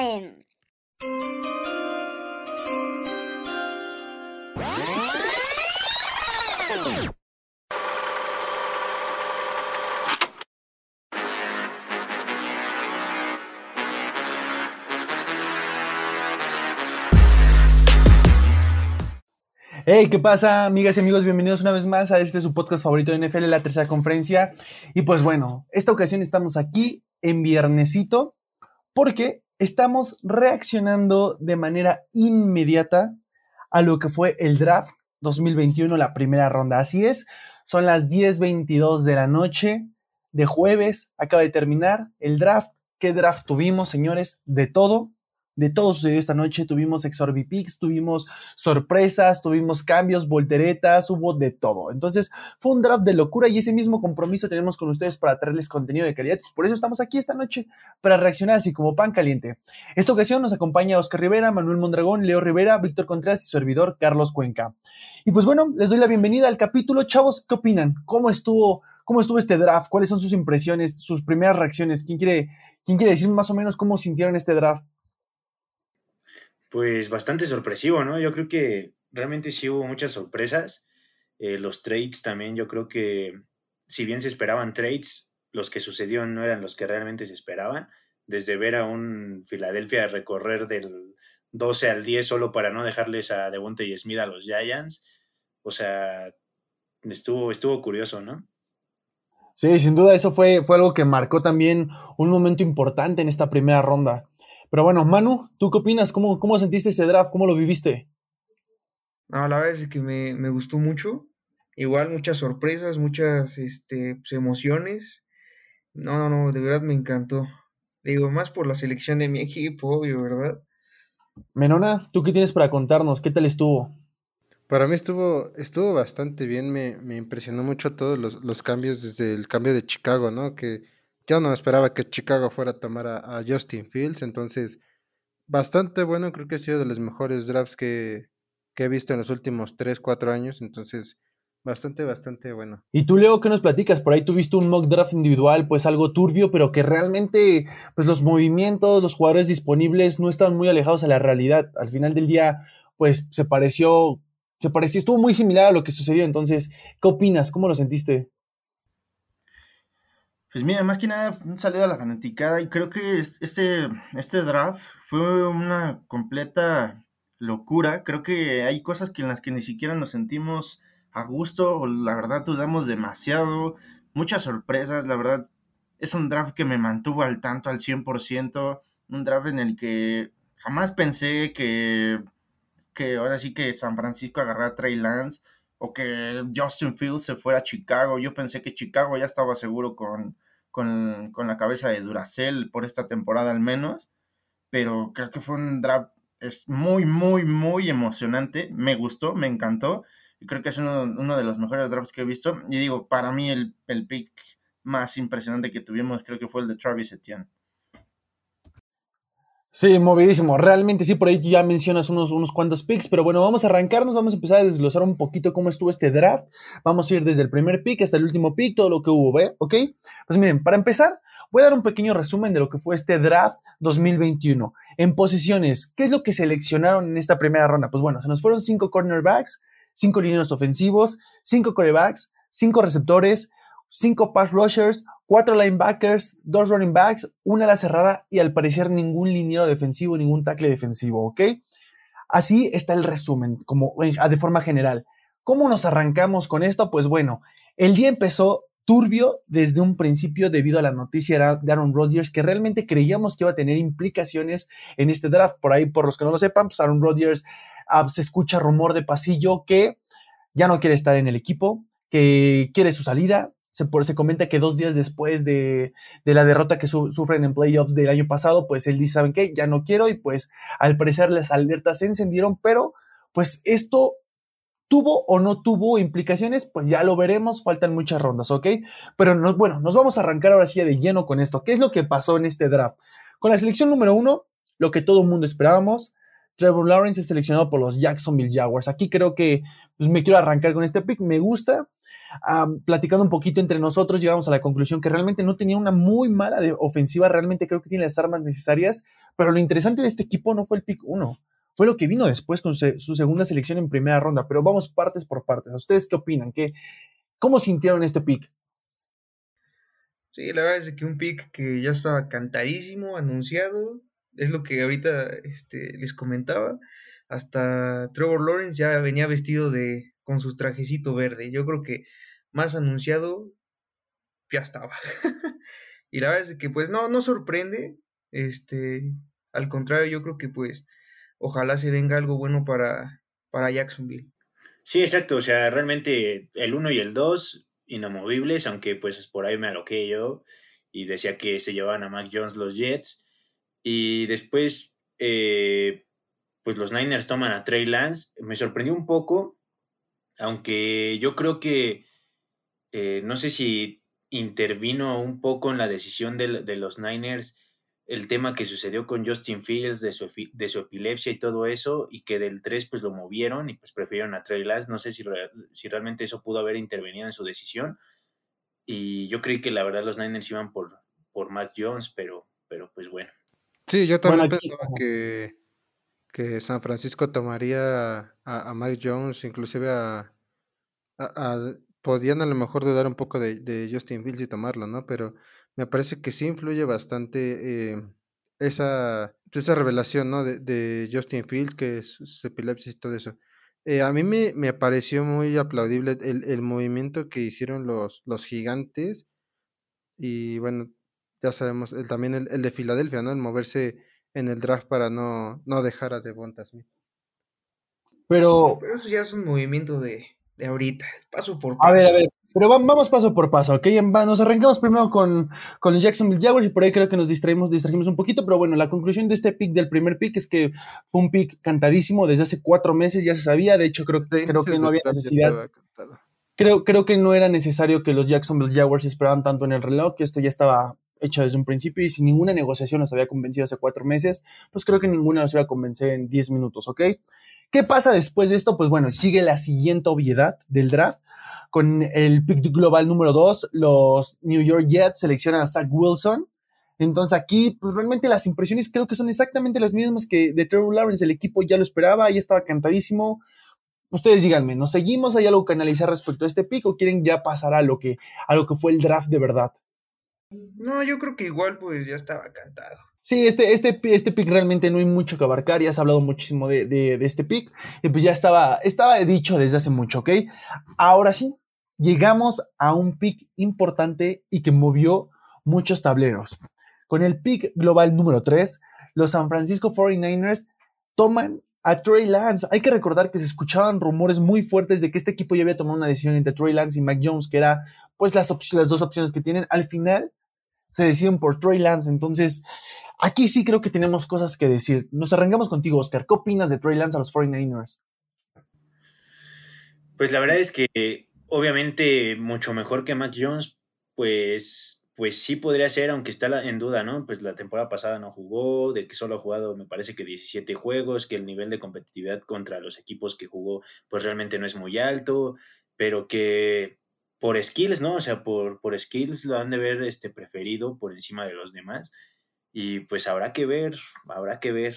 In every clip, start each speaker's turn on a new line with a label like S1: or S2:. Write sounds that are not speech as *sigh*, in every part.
S1: Hey, ¿qué pasa, amigas y amigos? Bienvenidos una vez más a este su podcast favorito de NFL, la tercera conferencia. Y pues bueno, esta ocasión estamos aquí en viernesito porque estamos reaccionando de manera inmediata a lo que fue el draft 2021, la primera ronda. Así es, son las 10:22 de la noche de jueves, acaba de terminar el draft. ¿Qué draft tuvimos, señores? De todo de todo sucedió esta noche. Tuvimos Exorbipix, tuvimos sorpresas, tuvimos cambios, volteretas, hubo de todo. Entonces fue un draft de locura y ese mismo compromiso tenemos con ustedes para traerles contenido de calidad. Por eso estamos aquí esta noche para reaccionar así como pan caliente. Esta ocasión nos acompaña Oscar Rivera, Manuel Mondragón, Leo Rivera, Víctor Contreras y su servidor Carlos Cuenca. Y pues bueno, les doy la bienvenida al capítulo. Chavos, ¿qué opinan? ¿Cómo estuvo? ¿Cómo estuvo este draft? ¿Cuáles son sus impresiones, sus primeras reacciones? ¿Quién quiere, quién quiere decir más o menos cómo sintieron este draft?
S2: Pues bastante sorpresivo, ¿no? Yo creo que realmente sí hubo muchas sorpresas. Eh, los trades también, yo creo que si bien se esperaban trades, los que sucedieron no eran los que realmente se esperaban. Desde ver a un Filadelfia recorrer del 12 al 10 solo para no dejarles a Devonte y Smith a los Giants. O sea, estuvo, estuvo curioso, ¿no?
S1: Sí, sin duda eso fue, fue algo que marcó también un momento importante en esta primera ronda. Pero bueno, Manu, ¿tú qué opinas? ¿Cómo, cómo sentiste ese draft? ¿Cómo lo viviste?
S3: No, la verdad es que me, gustó mucho. Igual muchas sorpresas, muchas este, pues, emociones. No, no, no, de verdad me encantó. Digo, más por la selección de mi *laughs* equipo, obvio, ¿verdad?
S1: Menona, ¿tú qué tienes para contarnos? ¿Qué tal estuvo?
S4: Para mí estuvo, estuvo bastante bien, me, me impresionó mucho todos los, los, cambios desde el cambio de Chicago, ¿no? Que no esperaba que Chicago fuera a tomar a, Justin Fields, entonces bastante bueno, creo que ha sido de los mejores drafts que, he visto en los últimos 3, 4 años, entonces bastante, bastante bueno.
S1: Y tú, Leo, ¿qué nos platicas? Por ahí tuviste un mock draft individual, pues algo turbio, pero que realmente, pues los movimientos, los jugadores disponibles no estaban muy alejados a la realidad. Al final del día, pues se pareció, se pareció, estuvo muy similar a lo que sucedió. Entonces, ¿qué opinas? ¿Cómo lo sentiste?
S5: Pues mira, más que nada un saludo a la fanaticada y creo que este, este draft fue una completa locura. Creo que hay cosas que en las que ni siquiera nos sentimos a gusto o la verdad dudamos demasiado. Muchas sorpresas, la verdad es un draft que me mantuvo al tanto al 100%, un draft en el que jamás pensé que, que ahora sí que San Francisco agarrara a Trey Lance o que Justin Fields se fuera a Chicago. Yo pensé que Chicago ya estaba seguro con, con, la cabeza de Duracell por esta temporada al menos, pero creo que fue un draft es muy, muy, muy emocionante. Me gustó, me encantó. Y creo que es uno, de los mejores drafts que he visto. Y digo, para mí el, el pick más impresionante que tuvimos creo que fue el de Travis Etienne.
S1: Sí, movidísimo. Realmente sí, por ahí ya mencionas unos, unos cuantos picks, pero bueno, vamos a arrancarnos, vamos a empezar a desglosar un poquito cómo estuvo este draft. Vamos a ir desde el primer pick hasta el último pick, todo lo que hubo, ¿ve? ¿Ok? Pues miren, para empezar, voy a dar un pequeño resumen de lo que fue este draft 2021. En posiciones, ¿qué es lo que seleccionaron en esta primera ronda? Pues bueno, se nos fueron cinco cornerbacks, cinco líneas ofensivos, cinco corebacks, cinco receptores, cinco pass rushers, cuatro linebackers, dos running backs, una ala cerrada y al parecer ningún liniero defensivo, ningún tackle defensivo, ¿ok? Así está el resumen, como eh, de forma general. ¿Cómo nos arrancamos con esto? Pues bueno, el día empezó turbio desde un principio debido a la noticia de Aaron Rodgers que realmente creíamos que iba a tener implicaciones en este draft. Por ahí, por los que no lo sepan, pues Aaron Rodgers ah, se escucha rumor de pasillo que ya no quiere estar en el equipo, que quiere su salida, se, se comenta que dos días después de, la derrota que sufren en playoffs del año pasado, pues él dice, ¿saben qué? Ya no quiero y pues al parecer las alertas se encendieron, pero pues esto tuvo o no tuvo implicaciones, pues ya lo veremos, faltan muchas rondas, ¿ok? Pero bueno, nos vamos a arrancar ahora sí de lleno con esto. ¿Qué es lo que pasó en este draft? Con la selección número uno, lo que todo el mundo esperábamos, Trevor Lawrence es seleccionado por los Jacksonville Jaguars. Aquí creo que pues, me quiero arrancar con este pick, me gusta platicando un poquito entre nosotros, llegamos a la conclusión que realmente no tenía una muy mala ofensiva, realmente creo que tiene las armas necesarias Pero lo interesante de este equipo no fue el pick 1, fue lo que vino después con su segunda selección en primera ronda. Pero vamos partes por partes. ¿A ustedes qué opinan? ¿Qué, ¿Cómo sintieron este pick?
S3: Sí, la verdad es que un pick que ya estaba cantadísimo, anunciado, es lo que ahorita este, les comentaba. Hasta Trevor Lawrence ya venía vestido de con su trajecito verde. Yo creo que más anunciado ya estaba. *laughs* y la verdad es que pues no, no sorprende. Este, al contrario, yo creo que pues ojalá se venga algo bueno para, para Jacksonville.
S2: Sí, exacto. O sea, realmente el 1 y el 2 inamovibles, aunque pues por ahí me aloqué yo y decía que se llevaban a Mac Jones los Jets. Y después, eh, pues los Niners toman a Trey Lance. Me sorprendió un poco, aunque yo creo que, eh, no sé si intervino un poco en la decisión de, de, los Niners el tema que sucedió con Justin Fields, de su, de su epilepsia y todo eso, y que del 3 pues lo movieron y pues prefirieron a Trey Lance. No sé si, si realmente eso pudo haber intervenido en su decisión. Y yo creí que la verdad los Niners iban por, por Mac Jones, pero, pero pues bueno.
S4: Sí, yo también pensaba que, que San Francisco tomaría a, a Mike Jones, inclusive a, podían a lo mejor dudar un poco de, Justin Fields y tomarlo, ¿no? Pero me parece que sí influye bastante eh, esa, esa revelación, ¿no? De, de Justin Fields, que es su epilepsia y todo eso. Eh, a mí me, me, pareció muy aplaudible el, el movimiento que hicieron los, los gigantes y bueno, ya sabemos, el, también el, el, de Filadelfia, ¿no? El moverse en el draft para no, no dejar a Devonta Smith.
S1: Pero...
S3: Pero eso ya es un movimiento de, de ahorita, paso por paso.
S1: A ver, a ver, pero vamos paso por paso, ¿ok? Nos arrancamos primero con, con los Jacksonville Jaguars y por ahí creo que nos distraímos, distrajimos un poquito, pero bueno, la conclusión de este pick, del primer pick, es que fue un pick cantadísimo desde hace cuatro meses, ya se sabía, de hecho creo, sí, creo que no había necesidad. Creo, creo que no era necesario que los Jacksonville Jaguars esperaban tanto en el reloj, que esto ya estaba hecho desde un principio y si ninguna negociación nos había convencido hace cuatro meses, pues creo que ninguna nos iba a convencer en diez minutos, ¿ok? ¿Qué pasa después de esto? Pues bueno, sigue la siguiente obviedad del draft. Con el pick global número dos, los New York Jets seleccionan a Zach Wilson. Entonces aquí, pues realmente las impresiones creo que son exactamente las mismas que de Trevor Lawrence. El equipo ya lo esperaba, ya estaba cantadísimo. Ustedes díganme, ¿nos seguimos? ¿Hay algo que analizar respecto a este pick quieren ya pasar lo que, a lo que fue el draft de verdad?
S3: No, yo creo que igual pues ya estaba cantado.
S1: Sí, este, este, este pick realmente no hay mucho que abarcar, ya has hablado muchísimo de, de, de, este pick, y pues ya estaba, estaba dicho desde hace mucho, ¿ok? Ahora sí, llegamos a un pick importante y que movió muchos tableros. Con el pick global número 3, los San Francisco 49ers toman a Trey Lance. Hay que recordar que se escuchaban rumores muy fuertes de que este equipo ya había tomado una decisión entre Trey Lance y Mac Jones, que era pues las, las dos opciones que tienen. Al final se deciden por Trey Lance. Entonces, aquí sí creo que tenemos cosas que decir. Nos arrancamos contigo, Oscar. ¿Qué opinas de Trey Lance a los 49ers?
S2: Pues la verdad es que obviamente mucho mejor que Mac Jones, pues, pues sí podría ser, aunque está en duda, ¿no? Pues la temporada pasada no jugó, de que solo ha jugado, me parece que 17 juegos, que el nivel de competitividad contra los equipos que jugó, pues realmente no es muy alto, pero que por skills, ¿no? O sea, por, por skills lo han de ver este, preferido por encima de los demás. Y pues habrá que ver, habrá que ver.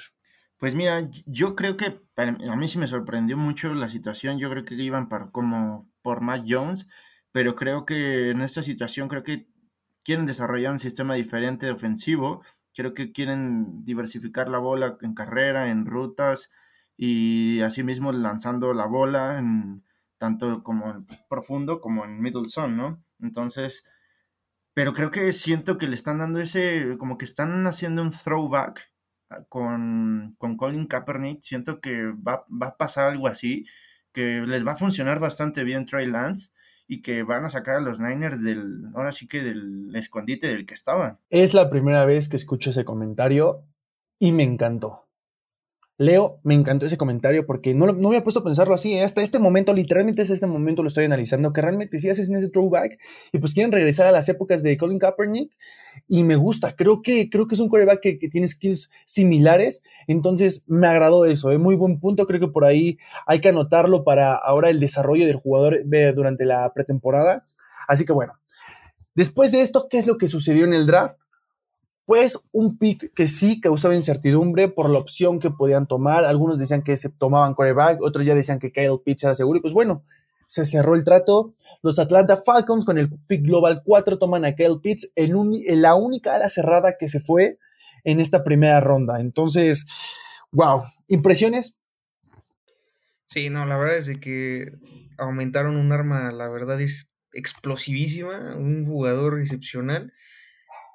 S5: Pues mira, yo creo que a mí sí me sorprendió mucho la situación. Yo creo que iban para, como por Matt Jones, pero creo que en esta situación creo que quieren desarrollar un sistema diferente de ofensivo. Creo que quieren diversificar la bola en carrera, en rutas y asimismo lanzando la bola en, tanto como en profundo como en middle zone, ¿no? Entonces, pero creo que siento que le están dando ese, como que están haciendo un throwback con, con Colin Kaepernick, siento que va, va, a pasar algo así, que les va a funcionar bastante bien Trey Lance y que van a sacar a los Niners del, ahora sí que del escondite del que estaban.
S1: Es la primera vez que escucho ese comentario y me encantó. Leo, me encantó ese comentario porque no, no me había puesto a pensarlo así. ¿eh? Hasta este momento, literalmente hasta este momento lo estoy analizando, que realmente sí hacen ese throwback y pues quieren regresar a las épocas de Colin Kaepernick y me gusta. Creo que, creo que es un quarterback que, que tiene skills similares, entonces me agradó eso. Es ¿eh? muy buen punto. Creo que por ahí hay que anotarlo para ahora el desarrollo del jugador durante la pretemporada. Así que bueno, después de esto, ¿qué es lo que sucedió en el draft? Pues un pick que sí causaba incertidumbre por la opción que podían tomar. Algunos decían que se tomaban coreback, otros ya decían que Kyle Pitts era seguro. Y pues bueno, se cerró el trato. Los Atlanta Falcons con el pick global 4 toman a Kyle Pitts, en, la única ala cerrada que se fue en esta primera ronda. Entonces, wow, ¿impresiones?
S3: Sí, no, la verdad es que aumentaron un arma, la verdad es explosivísima, un jugador excepcional.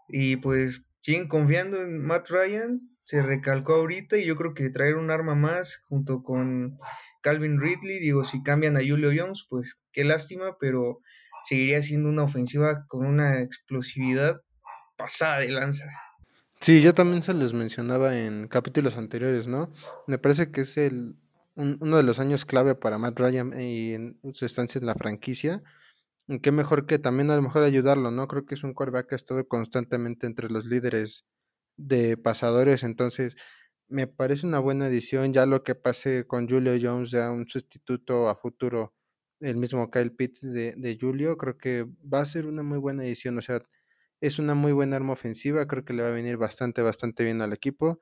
S3: Y pues siguen confiando en Matt Ryan, se recalcó ahorita y yo creo que traer un arma más junto con Calvin Ridley, digo, si cambian a Julio Jones, pues qué lástima, pero seguiría siendo una ofensiva con una explosividad pasada de lanza.
S4: Sí, yo también se les mencionaba en capítulos anteriores, ¿no? Me parece que es el uno de los años clave para Matt Ryan y en su estancia en la franquicia. Qué mejor que también a lo mejor ayudarlo, ¿no? Creo que es un quarterback que ha estado constantemente entre los líderes de pasadores, entonces me parece una buena edición. Ya lo que pase con Julio Jones, ya un sustituto a futuro, el mismo Kyle Pitts de, de Julio, creo que va a ser una muy buena edición. O sea, es una muy buena arma ofensiva, creo que le va a venir bastante, bastante bien al equipo.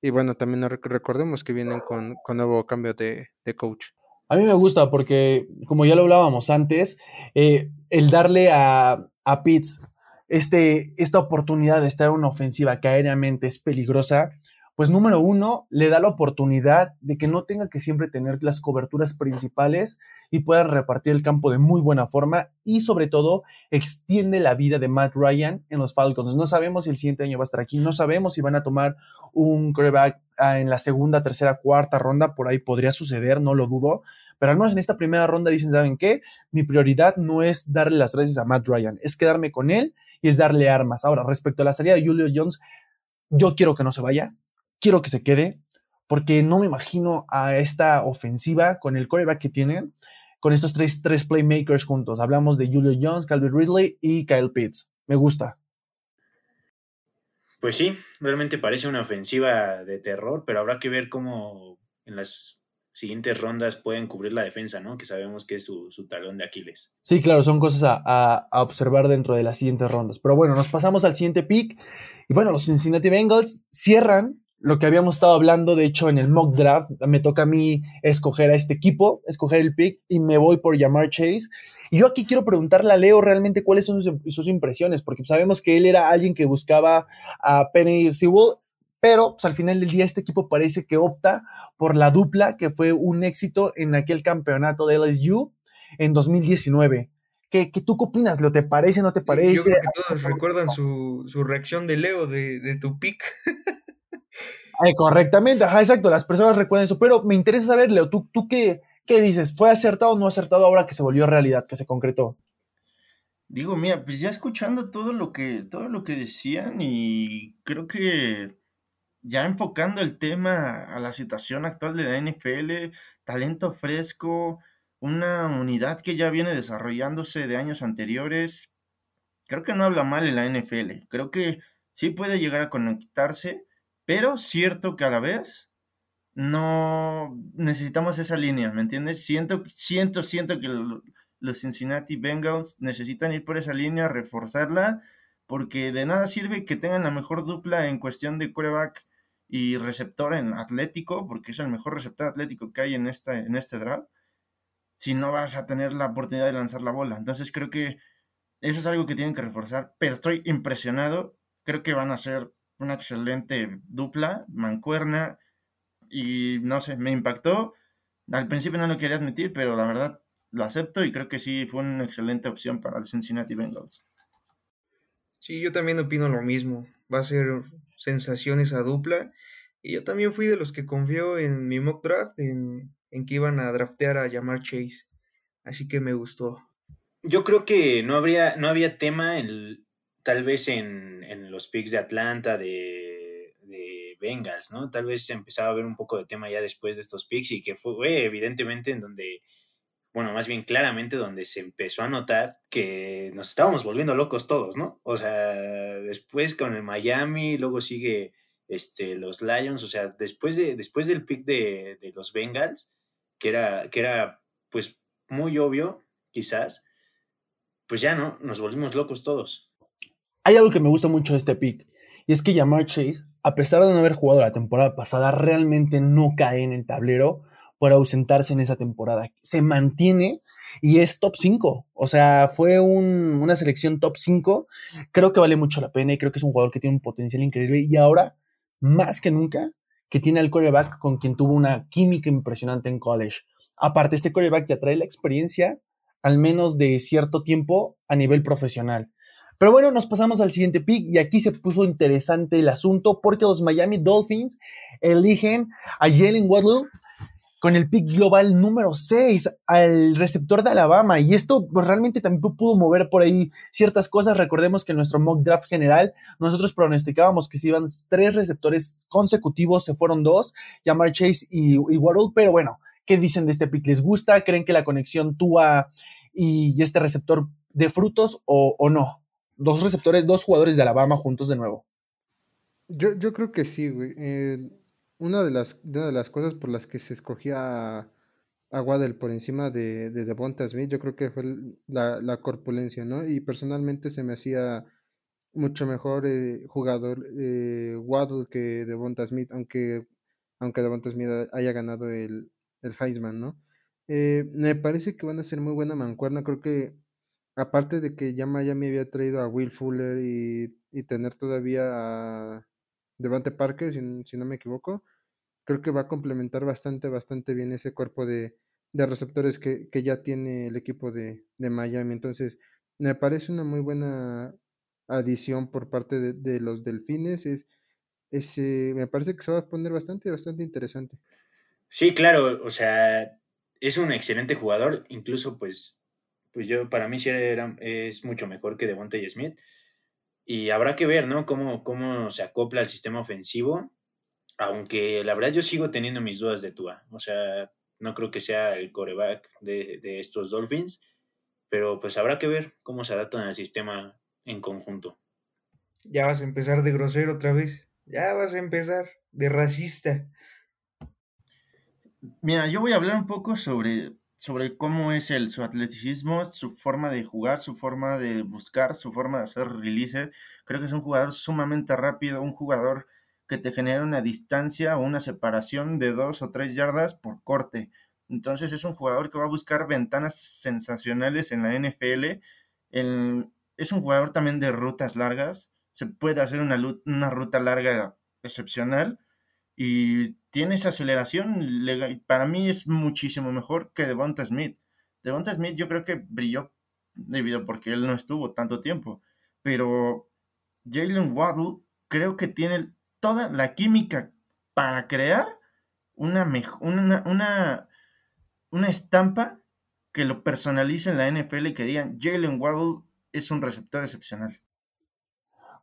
S4: Y bueno, también recordemos que vienen con, con nuevo cambio de, de, coach.
S1: A mí me gusta porque, como ya lo hablábamos antes, eh, el darle a, a Pitts este, esta oportunidad de estar en una ofensiva que aéreamente es peligrosa, pues número uno, le da la oportunidad de que no tenga que siempre tener las coberturas principales y pueda repartir el campo de muy buena forma y sobre todo extiende la vida de Matt Ryan en los Falcons. No sabemos si el siguiente año va a estar aquí, no sabemos si van a tomar un quarterback ah, en la segunda, tercera, cuarta ronda, por ahí podría suceder, no lo dudo, pero al menos en esta primera ronda dicen, ¿saben qué? Mi prioridad no es darle las gracias a Matt Ryan, es quedarme con él y es darle armas. Ahora, respecto a la salida de Julio Jones, yo quiero que no se vaya, quiero que se quede, porque no me imagino a esta ofensiva con el coreback que tienen, con estos tres, tres playmakers juntos. Hablamos de Julio Jones, Calvin Ridley y Kyle Pitts. Me gusta.
S2: Pues sí, realmente parece una ofensiva de terror, pero habrá que ver cómo en las siguientes rondas pueden cubrir la defensa, ¿no? Que sabemos que es su, talón de Aquiles.
S1: Sí, claro, son cosas a, a, observar dentro de las siguientes rondas. Pero bueno, nos pasamos al siguiente pick. Y bueno, los Cincinnati Bengals cierran lo que habíamos estado hablando, de hecho, en el mock draft, me toca a mí escoger a este equipo, escoger el pick y me voy por llamar Chase. Y yo aquí quiero preguntarle a Leo realmente cuáles son sus, impresiones, porque sabemos que él era alguien que buscaba a Penny Sewell, pero pues, al final del día este equipo parece que opta por la dupla que fue un éxito en aquel campeonato de LSU en 2019. ¿Qué, qué tú qué opinas? ¿Lo te parece, no te parece? Yo
S3: creo que todos recuerdan su, su reacción de Leo de, de tu pick. *laughs*
S1: correctamente, ajá, exacto, las personas recuerdan eso, pero me interesa saber, Leo, ¿tú, tú qué, qué dices? ¿Fue acertado o no acertado ahora que se volvió realidad, que se concretó?
S5: Digo, mira, pues ya escuchando todo lo que, todo lo que decían y creo que ya enfocando el tema a la situación actual de la NFL, talento fresco, una unidad que ya viene desarrollándose de años anteriores, creo que no habla mal en la NFL. Creo que sí puede llegar a conectarse pero cierto que a la vez no necesitamos esa línea, ¿me entiendes? Siento, siento, siento que los Cincinnati Bengals necesitan ir por esa línea, reforzarla, porque de nada sirve que tengan la mejor dupla en cuestión de quarterback y receptor en atlético, porque es el mejor receptor atlético que hay en, en este draft, si no vas a tener la oportunidad de lanzar la bola. Entonces creo que eso es algo que tienen que reforzar, pero estoy impresionado, creo que van a ser una excelente dupla, mancuerna, y no sé, me impactó. Al principio no lo quería admitir, pero la verdad lo acepto y creo que sí fue una excelente opción para el Cincinnati Bengals.
S3: Sí, yo también opino lo mismo. Va a ser sensación esa dupla. Y yo también fui de los que confió en mi mock draft, en, en que iban a draftear a llamar Chase. Así que me gustó.
S2: Yo creo que no habría, no había tema en, tal vez en, en los picks de Atlanta, de, de, Bengals, ¿no? Tal vez empezaba a ver un poco de tema ya después de estos picks y que fue evidentemente en donde, bueno, más bien claramente donde se empezó a notar que nos estábamos volviendo locos todos, ¿no? O sea, después con el Miami, luego sigue este, los Lions, o sea, después, de, después del pick de, de los Bengals, que era, que era pues muy obvio, quizás, pues ya no, nos volvimos locos todos
S1: hay algo que me gusta mucho de este pick. Y es que Jamar Chase, a pesar de no haber jugado la temporada pasada, realmente no cae en el tablero por ausentarse en esa temporada. Se mantiene y es top 5. O sea, fue una selección top 5. Creo que vale mucho la pena y creo que es un jugador que tiene un potencial increíble. Y ahora, más que nunca, que tiene al coreback con quien tuvo una química impresionante en college. Aparte, este coreback te trae la experiencia, al menos de cierto tiempo, a nivel profesional. Pero bueno, nos pasamos al siguiente pick y aquí se puso interesante el asunto porque los Miami Dolphins eligen a Jalen Waddle con el pick global número 6 al receptor de Alabama. Y esto pues, realmente también pudo mover por ahí ciertas cosas. Recordemos que en nuestro mock draft general nosotros pronosticábamos que si iban tres receptores consecutivos, se fueron dos, Jamar Chase y, y. Pero bueno, ¿qué dicen de este pick? ¿Les gusta? ¿Creen que la conexión Tua y, este receptor de frutos o, no? Dos receptores, dos jugadores de Alabama juntos de nuevo.
S4: Yo, yo creo que sí, güey. Una de las, de las cosas por las que se escogía a, Waddell por encima de, de Devonta Smith, yo creo que fue la, la, corpulencia, ¿no? Y personalmente se me hacía mucho mejor eh, jugador eh, Waddle que Devonta Smith, aunque, aunque Devonta Smith haya ganado el, el Heisman, ¿no? Eh, me parece que van a ser muy buena mancuerna, creo que aparte de que ya Miami había traído a Will Fuller y, y tener todavía a Devante Parker, si, no me equivoco. Creo que va a complementar bastante, bastante bien ese cuerpo de, receptores que, ya tiene el equipo de, Miami. Entonces, me parece una muy buena adición por parte de, los delfines. Es, me parece que se va a poner bastante, bastante interesante.
S2: Sí, claro, o sea, es un excelente jugador, incluso pues, pues yo para mí sí era, es mucho mejor que Devontae Smith. Y habrá que ver, ¿no? Cómo, cómo se acopla al sistema ofensivo. Aunque la verdad yo sigo teniendo mis dudas de Tua. O sea, no creo que sea el coreback de, estos Dolphins. Pero pues habrá que ver cómo se adaptan al sistema en conjunto.
S3: Ya vas a empezar de grosero otra vez. Ya vas a empezar de racista.
S5: Mira, yo voy a hablar un poco sobre sobre cómo es el, su atleticismo, su forma de jugar, su forma de buscar, su forma de hacer release. Creo que es un jugador sumamente rápido, un jugador que te genera una distancia o una separación de dos o tres yardas por corte. Entonces es un jugador que va a buscar ventanas sensacionales en la NFL. es un jugador también de rutas largas. Se puede hacer una, una ruta larga excepcional y tiene esa aceleración. Para mí es muchísimo mejor que Devonta Smith. Devonta Smith yo creo que brilló debido porque él no estuvo tanto tiempo. Pero Jalen Waddle creo que tiene toda la química para crear una, una, una, una estampa que lo personalice en la NFL y que digan Jalen Waddle es un receptor excepcional.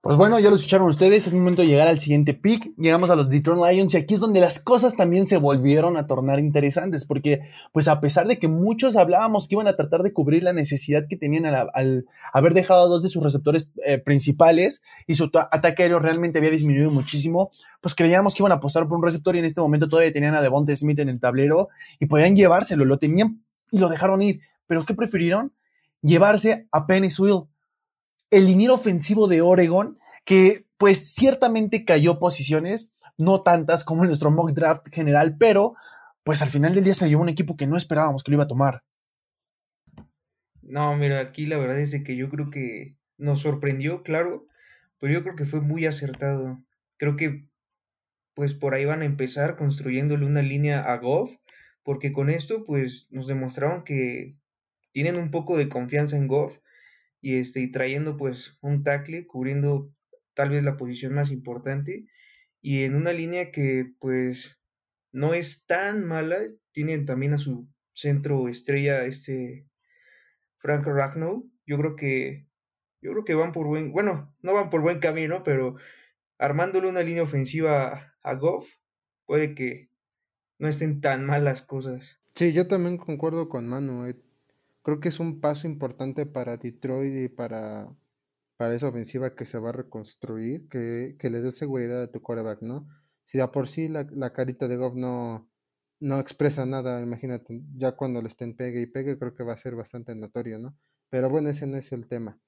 S1: Pues bueno, ya lo escucharon ustedes, es momento de llegar al siguiente pick. Llegamos a los Detroit Lions y aquí es donde las cosas también se volvieron a tornar interesantes, porque pues a pesar de que muchos hablábamos que iban a tratar de cubrir la necesidad que tenían al, haber dejado a dos de sus receptores eh, principales y su ataque aéreo realmente había disminuido muchísimo, pues creíamos que iban a apostar por un receptor y en este momento todavía tenían a Devonta Smith en el tablero y podían llevárselo, lo tenían y lo dejaron ir. Pero ¿qué prefirieron? Llevarse a Penny Swill el liniero ofensivo de Oregon, que pues ciertamente cayó posiciones, no tantas como en nuestro mock draft general, pero pues al final del día se llevó un equipo que no esperábamos que lo iba a tomar.
S3: No, mira, aquí la verdad es que yo creo que nos sorprendió, claro, pero yo creo que fue muy acertado. Creo que pues por ahí van a empezar construyéndole una línea a Goff, porque con esto pues nos demostraron que tienen un poco de confianza en Goff y, este, y trayendo pues un tackle, cubriendo tal vez la posición más importante y en una línea que pues no es tan mala, tienen también a su centro estrella este Frank Ragnow, yo creo que yo creo que van por buen, bueno, no van por buen camino, pero armándole una línea ofensiva a, Goff, puede que no estén tan mal las cosas.
S4: Sí, yo también concuerdo con Manu. Eh, creo que es un paso importante para Detroit y para, para esa ofensiva que se va a reconstruir, que, le dé seguridad a tu quarterback, ¿no? Si a por sí la, carita de Goff no, no expresa nada, imagínate, ya cuando le estén pegue y pegue, creo que va a ser bastante notorio, ¿no? Pero bueno, ese no es el tema.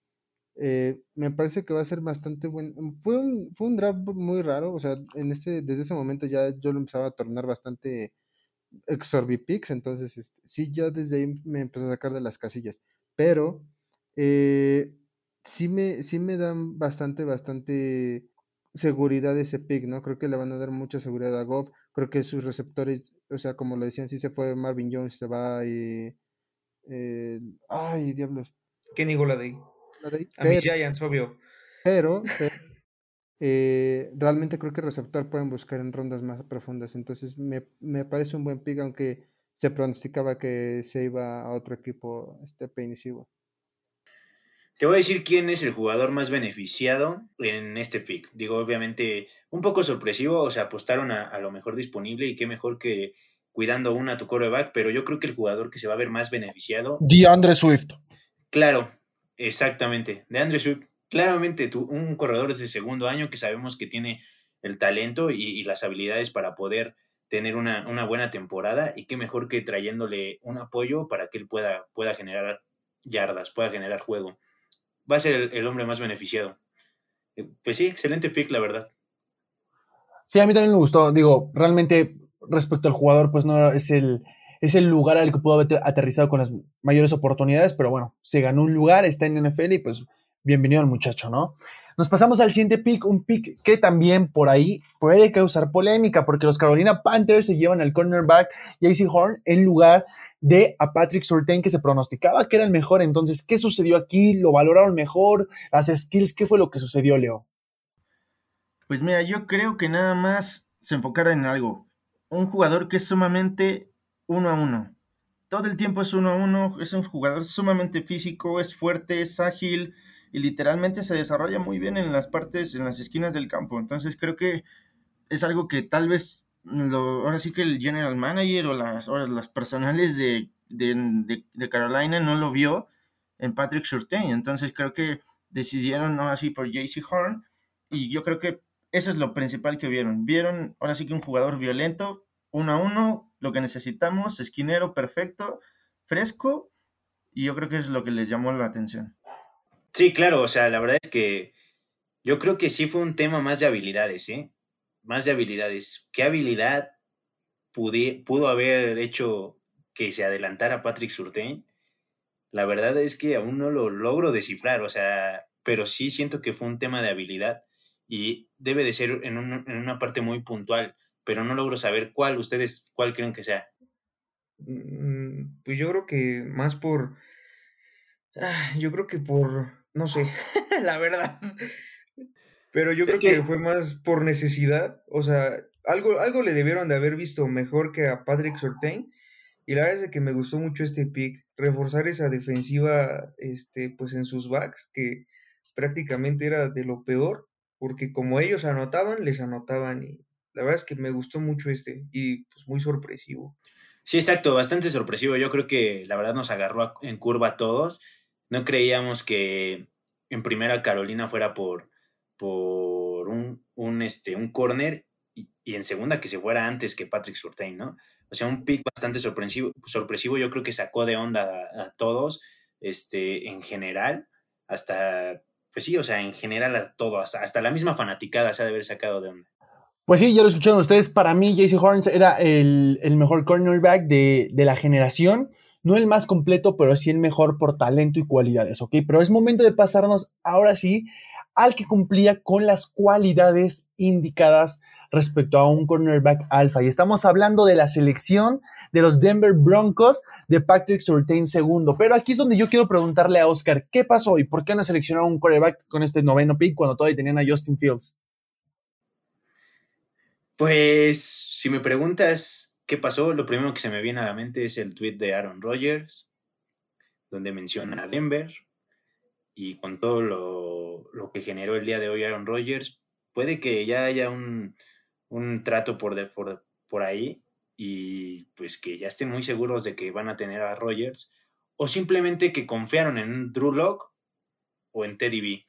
S4: Eh, me parece que va a ser bastante bueno. Fue un, fue un draft muy raro, o sea, en este, desde ese momento ya yo lo empezaba a tornar bastante Exorbipix, entonces este, sí, ya desde ahí me empezó a sacar de las casillas. Pero eh, sí, me, sí me dan bastante, bastante seguridad ese pick, ¿no? Creo que le van a dar mucha seguridad a Goff. Creo que sus receptores, o sea, como lo decían, si se fue Marvin Jones, se va y... Eh, ay, diablos.
S3: Kenny Goladay. A mis Giants, obvio.
S4: Pero, eh, realmente creo que receptor pueden buscar en rondas más profundas. Entonces me, me, parece un buen pick, aunque se pronosticaba que se iba a otro equipo este Sivo.
S2: Te voy a decir quién es el jugador más beneficiado en este pick. Digo, obviamente, un poco sorpresivo, o sea, apostaron a, a lo mejor disponible y qué mejor que cuidando una a tu coreback, pero yo creo que el jugador que se va a ver más beneficiado.
S1: DeAndre Swift.
S2: Claro, exactamente. DeAndre Swift, claramente un corredor de segundo año que sabemos que tiene el talento y, las habilidades para poder tener una, una, buena temporada y qué mejor que trayéndole un apoyo para que él pueda, pueda generar yardas, pueda generar juego va a ser el, hombre más beneficiado. Eh, pues sí, excelente pick, la verdad.
S1: Sí, a mí también me gustó. Digo, realmente respecto al jugador, pues no es el, es el lugar al que pudo haber aterrizado con las mayores oportunidades, pero bueno, se ganó un lugar, está en NFL y pues bienvenido al muchacho, ¿no? Nos pasamos al siguiente pick, un pick que también por ahí puede causar polémica, porque los Carolina Panthers se llevan al cornerback JC Horn en lugar de a Patrick Surtain, que se pronosticaba que era el mejor. Entonces, ¿qué sucedió aquí? ¿Lo valoraron mejor? ¿Las skills? ¿Qué fue lo que sucedió, Leo?
S5: Pues mira, yo creo que nada más se enfocaron en algo. Un jugador que es sumamente uno a uno. Todo el tiempo es uno a uno, es un jugador sumamente físico, es fuerte, es ágil, y literalmente se desarrolla muy bien en las partes, en las esquinas del campo. Entonces creo que es algo que tal vez lo, ahora sí que el general manager o las, las personales de, de, Carolina no lo vio en Patrick Surtain. Entonces creo que decidieron no así por JC Horn y yo creo que eso es lo principal que vieron. Vieron ahora sí que un jugador violento, uno a uno, lo que necesitamos, esquinero perfecto, fresco, y yo creo que es lo que les llamó la atención.
S2: Sí, claro, o sea, la verdad es que yo creo que sí fue un tema más de habilidades, ¿eh? Más de habilidades. ¿Qué habilidad pudo haber hecho que se adelantara Patrick Surtain? La verdad es que aún no lo logro descifrar, o sea, pero sí siento que fue un tema de habilidad y debe de ser en, en una parte muy puntual, pero no logro saber cuál, ustedes, cuál creen que sea.
S3: Mm, pues yo creo que más por, ah, yo creo que por no sé, *laughs* la verdad. Pero yo creo que... fue más por necesidad. O sea, algo, algo le debieron de haber visto mejor que a Patrick Sortain. Y la verdad es que me gustó mucho este pick. Reforzar esa defensiva este, pues en sus backs, que prácticamente era de lo peor. Porque como ellos anotaban, les anotaban. Y la verdad es que me gustó mucho este. Y pues muy sorpresivo.
S2: Sí, exacto, bastante sorpresivo. Yo creo que la verdad nos agarró en curva a todos no creíamos que en primera Carolina fuera por, por un, un, este, un corner y, en segunda que se fuera antes que Patrick Surtain, ¿no? O sea, un pick bastante sorpresivo, sorpresivo yo creo que sacó de onda a, todos, este, en general, hasta, pues sí, o sea, en general a todos, hasta, la misma fanaticada se ha de haber sacado de onda.
S1: Pues sí, ya lo escucharon ustedes, para mí JC Horns era el, el mejor cornerback de, de la generación no el más completo, pero sí el mejor por talento y cualidades, ¿ok? Pero es momento de pasarnos ahora sí al que cumplía con las cualidades indicadas respecto a un cornerback alfa. Y estamos hablando de la selección de los Denver Broncos de Patrick Surtain segundo. Pero aquí es donde yo quiero preguntarle a Oscar, ¿qué pasó y por qué no seleccionaron un cornerback con este noveno pick cuando todavía tenían a Justin Fields?
S2: Pues, si me preguntas ¿Qué pasó? Lo primero que se me viene a la mente es el tweet de Aaron Rodgers, donde menciona a Denver. Y con todo lo, que generó el día de hoy Aaron Rodgers, puede que ya haya un, trato por, por, por ahí y pues que ya estén muy seguros de que van a tener a Rodgers o simplemente que confiaron en Drew Lock o en Teddy B.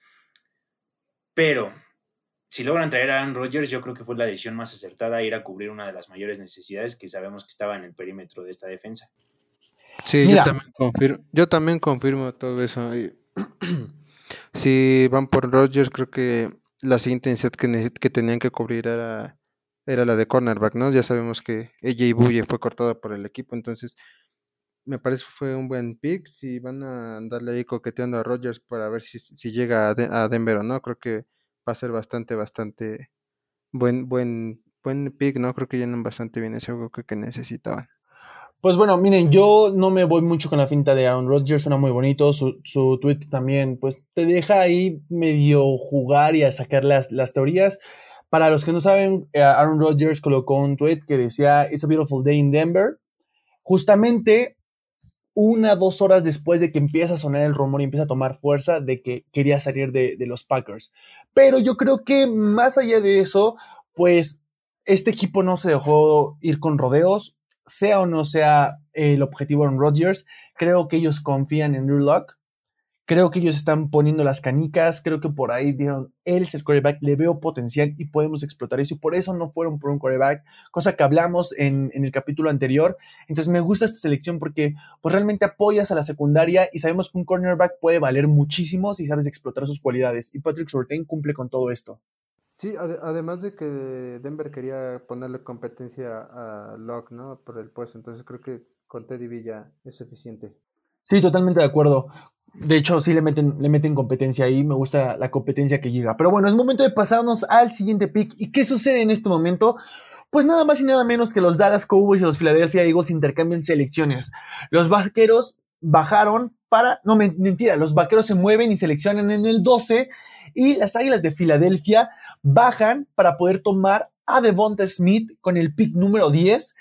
S2: Pero si logran traer a Aaron Rodgers, yo creo que fue la decisión más acertada ir a cubrir una de las mayores necesidades que sabemos que estaba en el perímetro de esta defensa.
S4: Sí, yo también, confirmo, yo también confirmo todo eso. *clears throat* Si van por Rodgers, creo que la siguiente necesidad que, que tenían que cubrir era, era la de cornerback, ¿no? Ya sabemos que ella Buye fue cortada por el equipo, entonces me parece que fue un buen pick. Si van a andarle ahí coqueteando a Rodgers para ver si, si llega a, Denver o no, creo que va a ser bastante, bastante buen, buen, buen pick, ¿no? Creo que llenan bastante bien ese juego que necesitaban.
S1: Pues bueno, miren, yo no me voy mucho con la finta de Aaron Rodgers, suena muy bonito, su, su tweet también, pues te deja ahí medio jugar y a sacar las, las teorías. Para los que no saben, eh, Aaron Rodgers colocó un tweet que decía, It's a beautiful day in Denver. Justamente una, dos horas después de que empieza a sonar el rumor y empieza a tomar fuerza de que quería salir de, de los Packers. Pero yo creo que más allá de eso, pues este equipo no se dejó ir con rodeos sea o no sea el objetivo en Rodgers, creo que ellos confían en Drew Lock. Creo que ellos están poniendo las canicas. Creo que por ahí dieron, él es el quarterback, le veo potencial y podemos explotar eso. Y por eso no fueron por un quarterback, cosa que hablamos en, el capítulo anterior. Entonces me gusta esta selección porque pues, realmente apoyas a la secundaria y sabemos que un cornerback puede valer muchísimo si sabes explotar sus cualidades. Y Patrick Surtain cumple con todo esto.
S4: Sí, además de que Denver quería ponerle competencia a Locke, ¿no? Por el puesto, entonces creo que con Teddy Villa es suficiente.
S1: Sí, totalmente de acuerdo. De hecho, sí le meten, le meten competencia ahí, me gusta la competencia que llega. Pero bueno, es momento de pasarnos al siguiente pick. ¿Y qué sucede en este momento? Pues nada más y nada menos que los Dallas Cowboys y los Philadelphia Eagles intercambian selecciones. Los vaqueros bajaron para, no mentira, los vaqueros se mueven y seleccionan en el 12 y las Águilas de Filadelfia bajan para poder tomar a Devonta Smith con el pick número 10.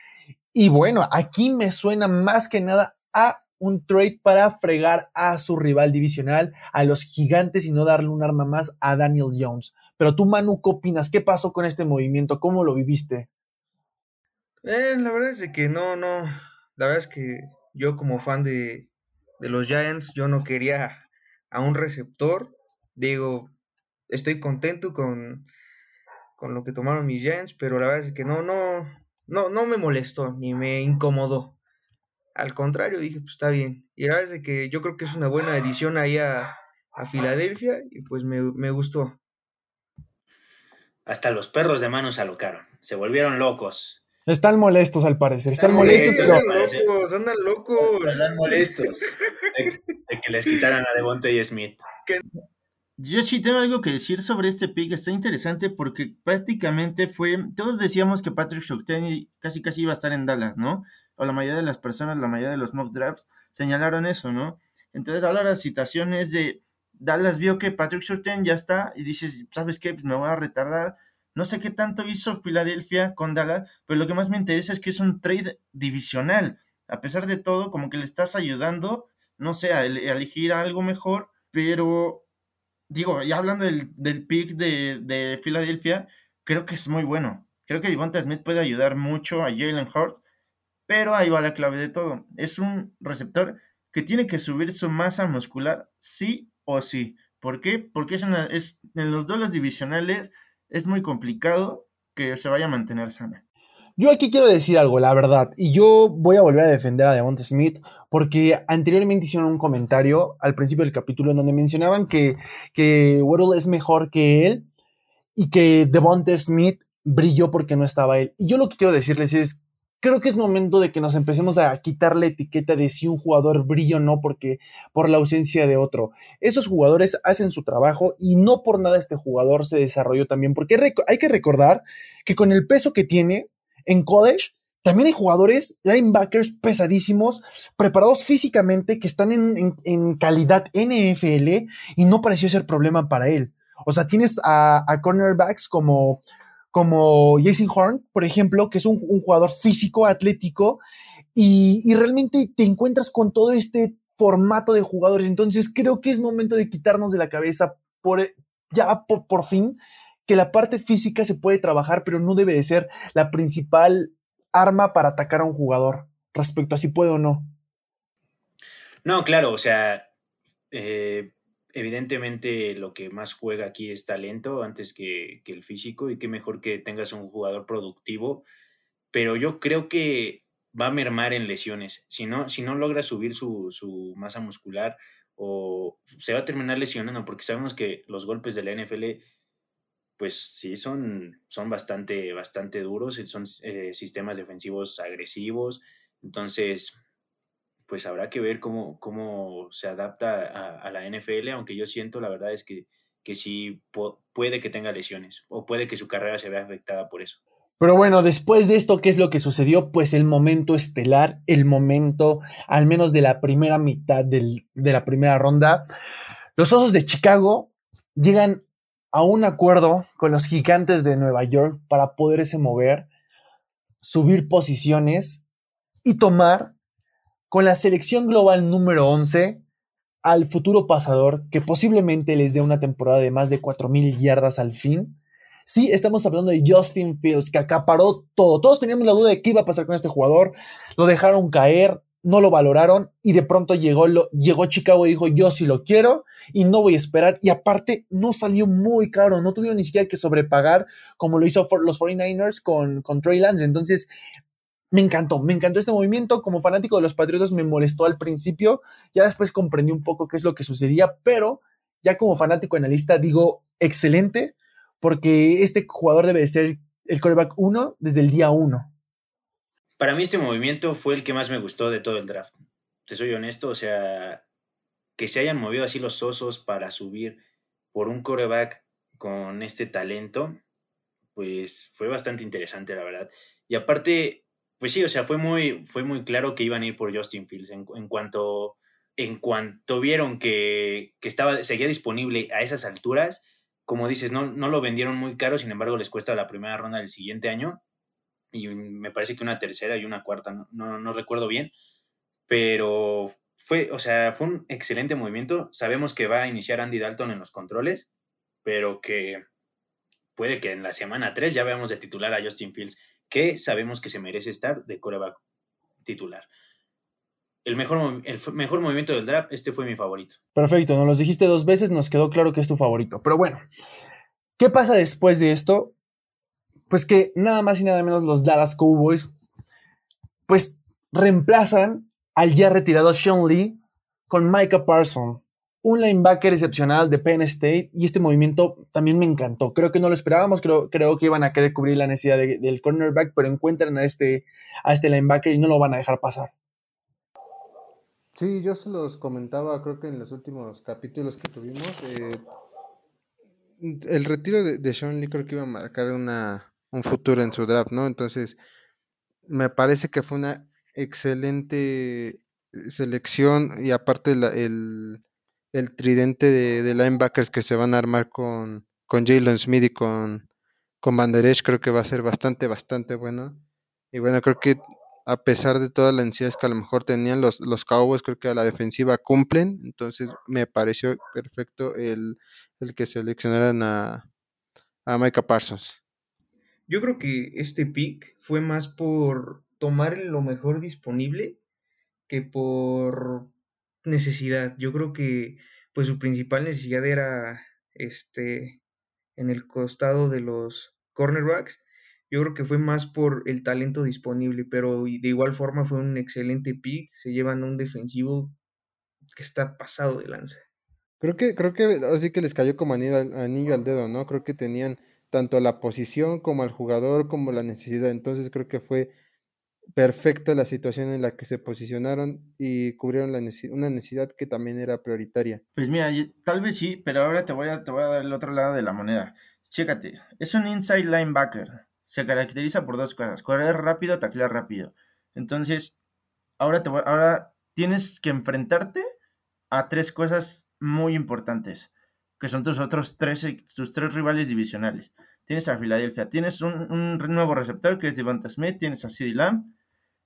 S1: Y bueno, aquí me suena más que nada a un trade para fregar a su rival divisional, a los gigantes y no darle un arma más a Daniel Jones. Pero tú, Manu, ¿qué opinas? ¿Qué pasó con este movimiento? ¿Cómo lo viviste?
S3: Eh, la verdad es que no, no. La verdad es que yo como fan de, de los Giants, yo no quería a un receptor. Digo, estoy contento con, con lo que tomaron mis Giants, pero la verdad es que no, no, no, no me molestó ni me incomodó. Al contrario, dije, pues está bien. Y la verdad es que yo creo que es una buena edición ahí a, a Filadelfia y pues me, me, gustó.
S2: Hasta los perros de mano se alocaron, se volvieron locos.
S1: Están molestos al parecer, están, molestos.
S3: Están locos, andan locos.
S2: Están molestos de, que les quitaran a Devonte y Smith.
S5: Yo sí tengo algo que decir sobre este pick, está interesante porque prácticamente fue, todos decíamos que Patrick Surtain casi casi iba a estar en Dallas, ¿no? O la mayoría de las personas, la mayoría de los mock drafts señalaron eso, ¿no? Entonces ahora la situación es de Dallas vio que Patrick Surtain ya está y dices, ¿sabes qué? Pues me voy a retardar. No sé qué tanto hizo Filadelfia con Dallas, pero lo que más me interesa es que es un trade divisional. A pesar de todo, como que le estás ayudando, no sé, a elegir algo mejor, pero digo, ya hablando del, pick de, de, Filadelfia, creo que es muy bueno. Creo que Devonta Smith puede ayudar mucho a Jalen Hurts, pero ahí va la clave de todo. Es un receptor que tiene que subir su masa muscular sí o sí. ¿Por qué? Porque es, en los duelos divisionales es muy complicado que se vaya a mantener sana.
S1: Yo aquí quiero decir algo, la verdad, y yo voy a volver a defender a Devonta Smith porque anteriormente hicieron un comentario al principio del capítulo en donde mencionaban que, que es mejor que él y que Devonta Smith brilló porque no estaba él. Y yo lo que quiero decirles es, creo que es momento de que nos empecemos a quitar la etiqueta de si un jugador brilla o no porque por la ausencia de otro. Esos jugadores hacen su trabajo y no por nada este jugador se desarrolló también, porque hay que recordar que con el peso que tiene, en college también hay jugadores, linebackers pesadísimos, preparados físicamente, que están en, calidad NFL y no pareció ser problema para él. O sea, tienes a, cornerbacks como, como Jason Horn, por ejemplo, que es un, jugador físico, atlético, y, realmente te encuentras con todo este formato de jugadores. Entonces creo que es momento de quitarnos de la cabeza por, ya por fin que la parte física se puede trabajar, pero no debe de ser la principal arma para atacar a un jugador respecto a si puede o no.
S2: No, claro, o sea, eh, evidentemente lo que más juega aquí es talento antes que, el físico y qué mejor que tengas un jugador productivo, pero yo creo que va a mermar en lesiones. Si no, si no logra subir su, su masa muscular, o se va a terminar lesionando, porque sabemos que los golpes de la NFL, pues sí, son, son bastante, bastante duros, son eh, sistemas defensivos agresivos, entonces, pues habrá que ver cómo, cómo se adapta a, la NFL, aunque yo siento, la verdad es que, que sí puede que tenga lesiones o puede que su carrera se vea afectada por eso.
S1: Pero bueno, después de esto, ¿qué es lo que sucedió? Pues el momento estelar, el momento, al menos de la primera mitad de la primera ronda. Los Osos de Chicago llegan a un acuerdo con los gigantes de Nueva York para poderse mover, subir posiciones y tomar con la selección global número 11 al futuro pasador que posiblemente les dé una temporada de más de 4.000 yardas al fin Sí, estamos hablando de Justin Fields, que acaparó todo. Todos teníamos la duda de qué iba a pasar con este jugador. Lo dejaron caer, no lo valoraron y de pronto llegó, llegó Chicago y dijo, yo sí lo quiero y no voy a esperar. Y aparte, no salió muy caro, no tuvieron ni siquiera que sobrepagar como lo hizo los 49ers con, con Trey Lance. Entonces, me encantó, me encantó este movimiento. Como fanático de los Patriotas me molestó al principio, ya después comprendí un poco qué es lo que sucedía, pero ya como fanático analista digo, excelente porque este jugador debe ser el quarterback 1 desde el día 1.
S2: Para mí este movimiento fue el que más me gustó de todo el draft. Te soy honesto, o sea, que se hayan movido así los osos para subir por un quarterback con este talento, pues fue bastante interesante, la verdad. Y aparte, pues sí, o sea, fue muy, fue muy claro que iban a ir por Justin Fields. En, cuanto, en cuanto vieron que, que estaba, seguía disponible a esas alturas, como dices, no, no lo vendieron muy caro, sin embargo les cuesta la primera ronda del siguiente año y me parece que una tercera y una cuarta, no, no, recuerdo bien, pero fue, o sea, fue un excelente movimiento. Sabemos que va a iniciar Andy Dalton en los controles, pero que puede que en la semana 3 ya veamos de titular a Justin Fields, que sabemos que se merece estar de coreback titular el mejor, el mejor movimiento del draft, este fue mi favorito.
S1: Perfecto, nos los dijiste dos veces, nos quedó claro que es tu favorito. Pero bueno, ¿qué pasa después de esto? Pues que nada más y nada menos los Dallas Cowboys, pues reemplazan al ya retirado Sean Lee con Micah Parson, un linebacker excepcional de Penn State, y este movimiento también me encantó. Creo que no lo esperábamos, creo, creo que iban a querer cubrir la necesidad del cornerback, pero encuentran a este, a este linebacker y no lo van a dejar pasar.
S4: Sí, yo se los comentaba, creo que en los últimos capítulos que tuvimos. Eh, el retiro de, Sean Lee creo que iba a marcar un futuro en su draft, ¿no? Entonces, me parece que fue una excelente selección y aparte el, el, tridente de, de, linebackers que se van a armar con, con Jalen Smith y con, con Van creo que va a ser bastante, bastante bueno. Y bueno, creo que a pesar de todas las necesidades que a lo mejor tenían los, los Cowboys, creo que a la defensiva cumplen, entonces me pareció perfecto el, que seleccionaran a, a Micah Parsons.
S3: Yo creo que este pick fue más por tomar lo mejor disponible que por necesidad. Yo creo que pues su principal necesidad era este en el costado de los cornerbacks yo creo que fue más por el talento disponible, pero de igual forma fue un excelente pick. Se llevan un defensivo que está pasado de lanza.
S4: Creo que, creo que así que les cayó como anillo, anillo al dedo, ¿no? Creo que tenían tanto la posición como al jugador como la necesidad. Entonces creo que fue perfecta la situación en la que se posicionaron y cubrieron una necesidad que también era prioritaria.
S5: Pues mira, tal vez sí, pero ahora te voy a, te voy a dar el otro lado de la moneda. Chécate, es un inside linebacker se caracteriza por dos cosas, correr rápido, taclear rápido. Entonces, ahora, te ahora tienes que enfrentarte a tres cosas muy importantes, que son tus otros tres, tus tres rivales divisionales. Tienes a Filadelfia, tienes un, nuevo receptor que es Devonta Smith, tienes a CeeDee Lamb,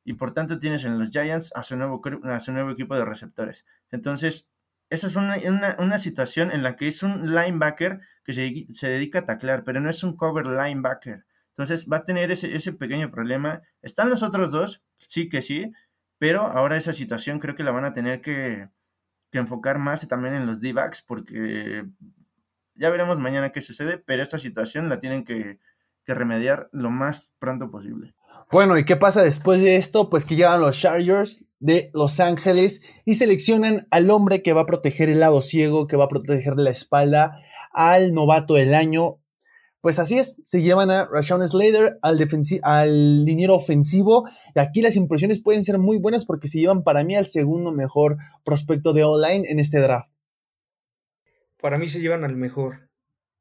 S5: y por tanto tienes en los Giants a su nuevo, a su nuevo equipo de receptores. Entonces, esa es una, una, situación en la que es un linebacker que se, se, dedica a taclear, pero no es un cover linebacker. Entonces va a tener ese, pequeño problema. Están los otros dos, sí que sí, pero ahora esa situación creo que la van a tener que, enfocar más también en los D-backs porque ya veremos mañana qué sucede, pero esta situación la tienen que, remediar lo más pronto posible.
S1: Bueno, ¿y qué pasa después de esto? Pues que llegan los Chargers, de Los Ángeles y seleccionan al hombre que va a proteger el lado ciego, que va a proteger la espalda, al novato del año. Pues así es, se llevan a Rashawn Slater, al, al liniero ofensivo, y aquí las impresiones pueden ser muy buenas porque se llevan para mí al segundo mejor prospecto de online en este draft.
S3: Para mí se llevan al mejor,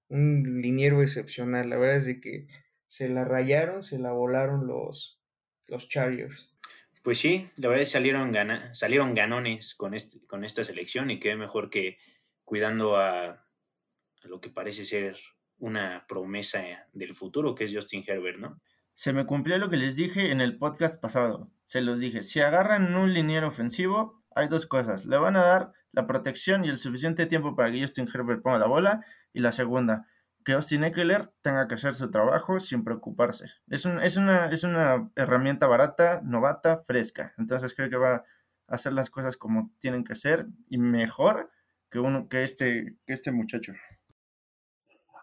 S3: un liniero excepcional, la verdad es de que se la rayaron, se la volaron los, los Chargers.
S2: Pues sí, la verdad es que salieron, salieron ganones con, este, con esta selección y qué mejor que cuidando a, lo que parece ser una promesa del futuro, que es Justin Herbert, ¿no?
S5: Se me cumplió lo que les dije en el podcast pasado. Se los dije, si agarran un liniero ofensivo, hay dos cosas. Le van a dar la protección y el suficiente tiempo para que Justin Herbert ponga la bola. Y la segunda, que Austin Eckler tenga que hacer su trabajo sin preocuparse. Es, es, una, es una herramienta barata, novata, fresca. Entonces creo que va a hacer las cosas como tienen que ser y mejor que, uno, que, este, que este muchacho.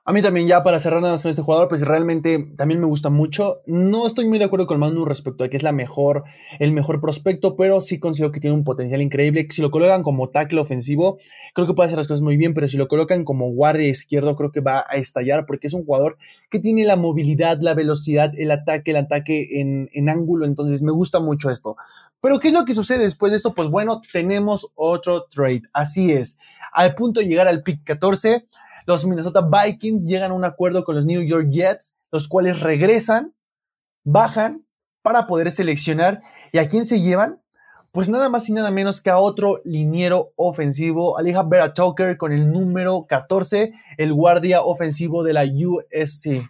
S1: A mí también, ya para cerrar nada más con este jugador, pues realmente también me gusta mucho. No estoy muy de acuerdo con Manu respecto a que es la mejor, el mejor prospecto, pero sí considero que tiene un potencial increíble. Si lo colocan como tackle ofensivo, creo que puede hacer las cosas muy bien, pero si lo colocan como guardia izquierdo, creo que va a estallar porque es un jugador que tiene la movilidad, la velocidad, el ataque, el ataque en, en ángulo. Entonces me gusta mucho esto. Pero ¿qué es lo que sucede después de esto? Pues bueno, tenemos otro trade. Así es. Al punto de llegar al pick 14 los Minnesota Vikings llegan a un acuerdo con los New York Jets, los cuales regresan, bajan para poder seleccionar. ¿Y a quién se llevan? Pues nada más y nada menos que a otro liniero ofensivo, Alija Vera Tucker con el número 14, el guardia ofensivo de la USC.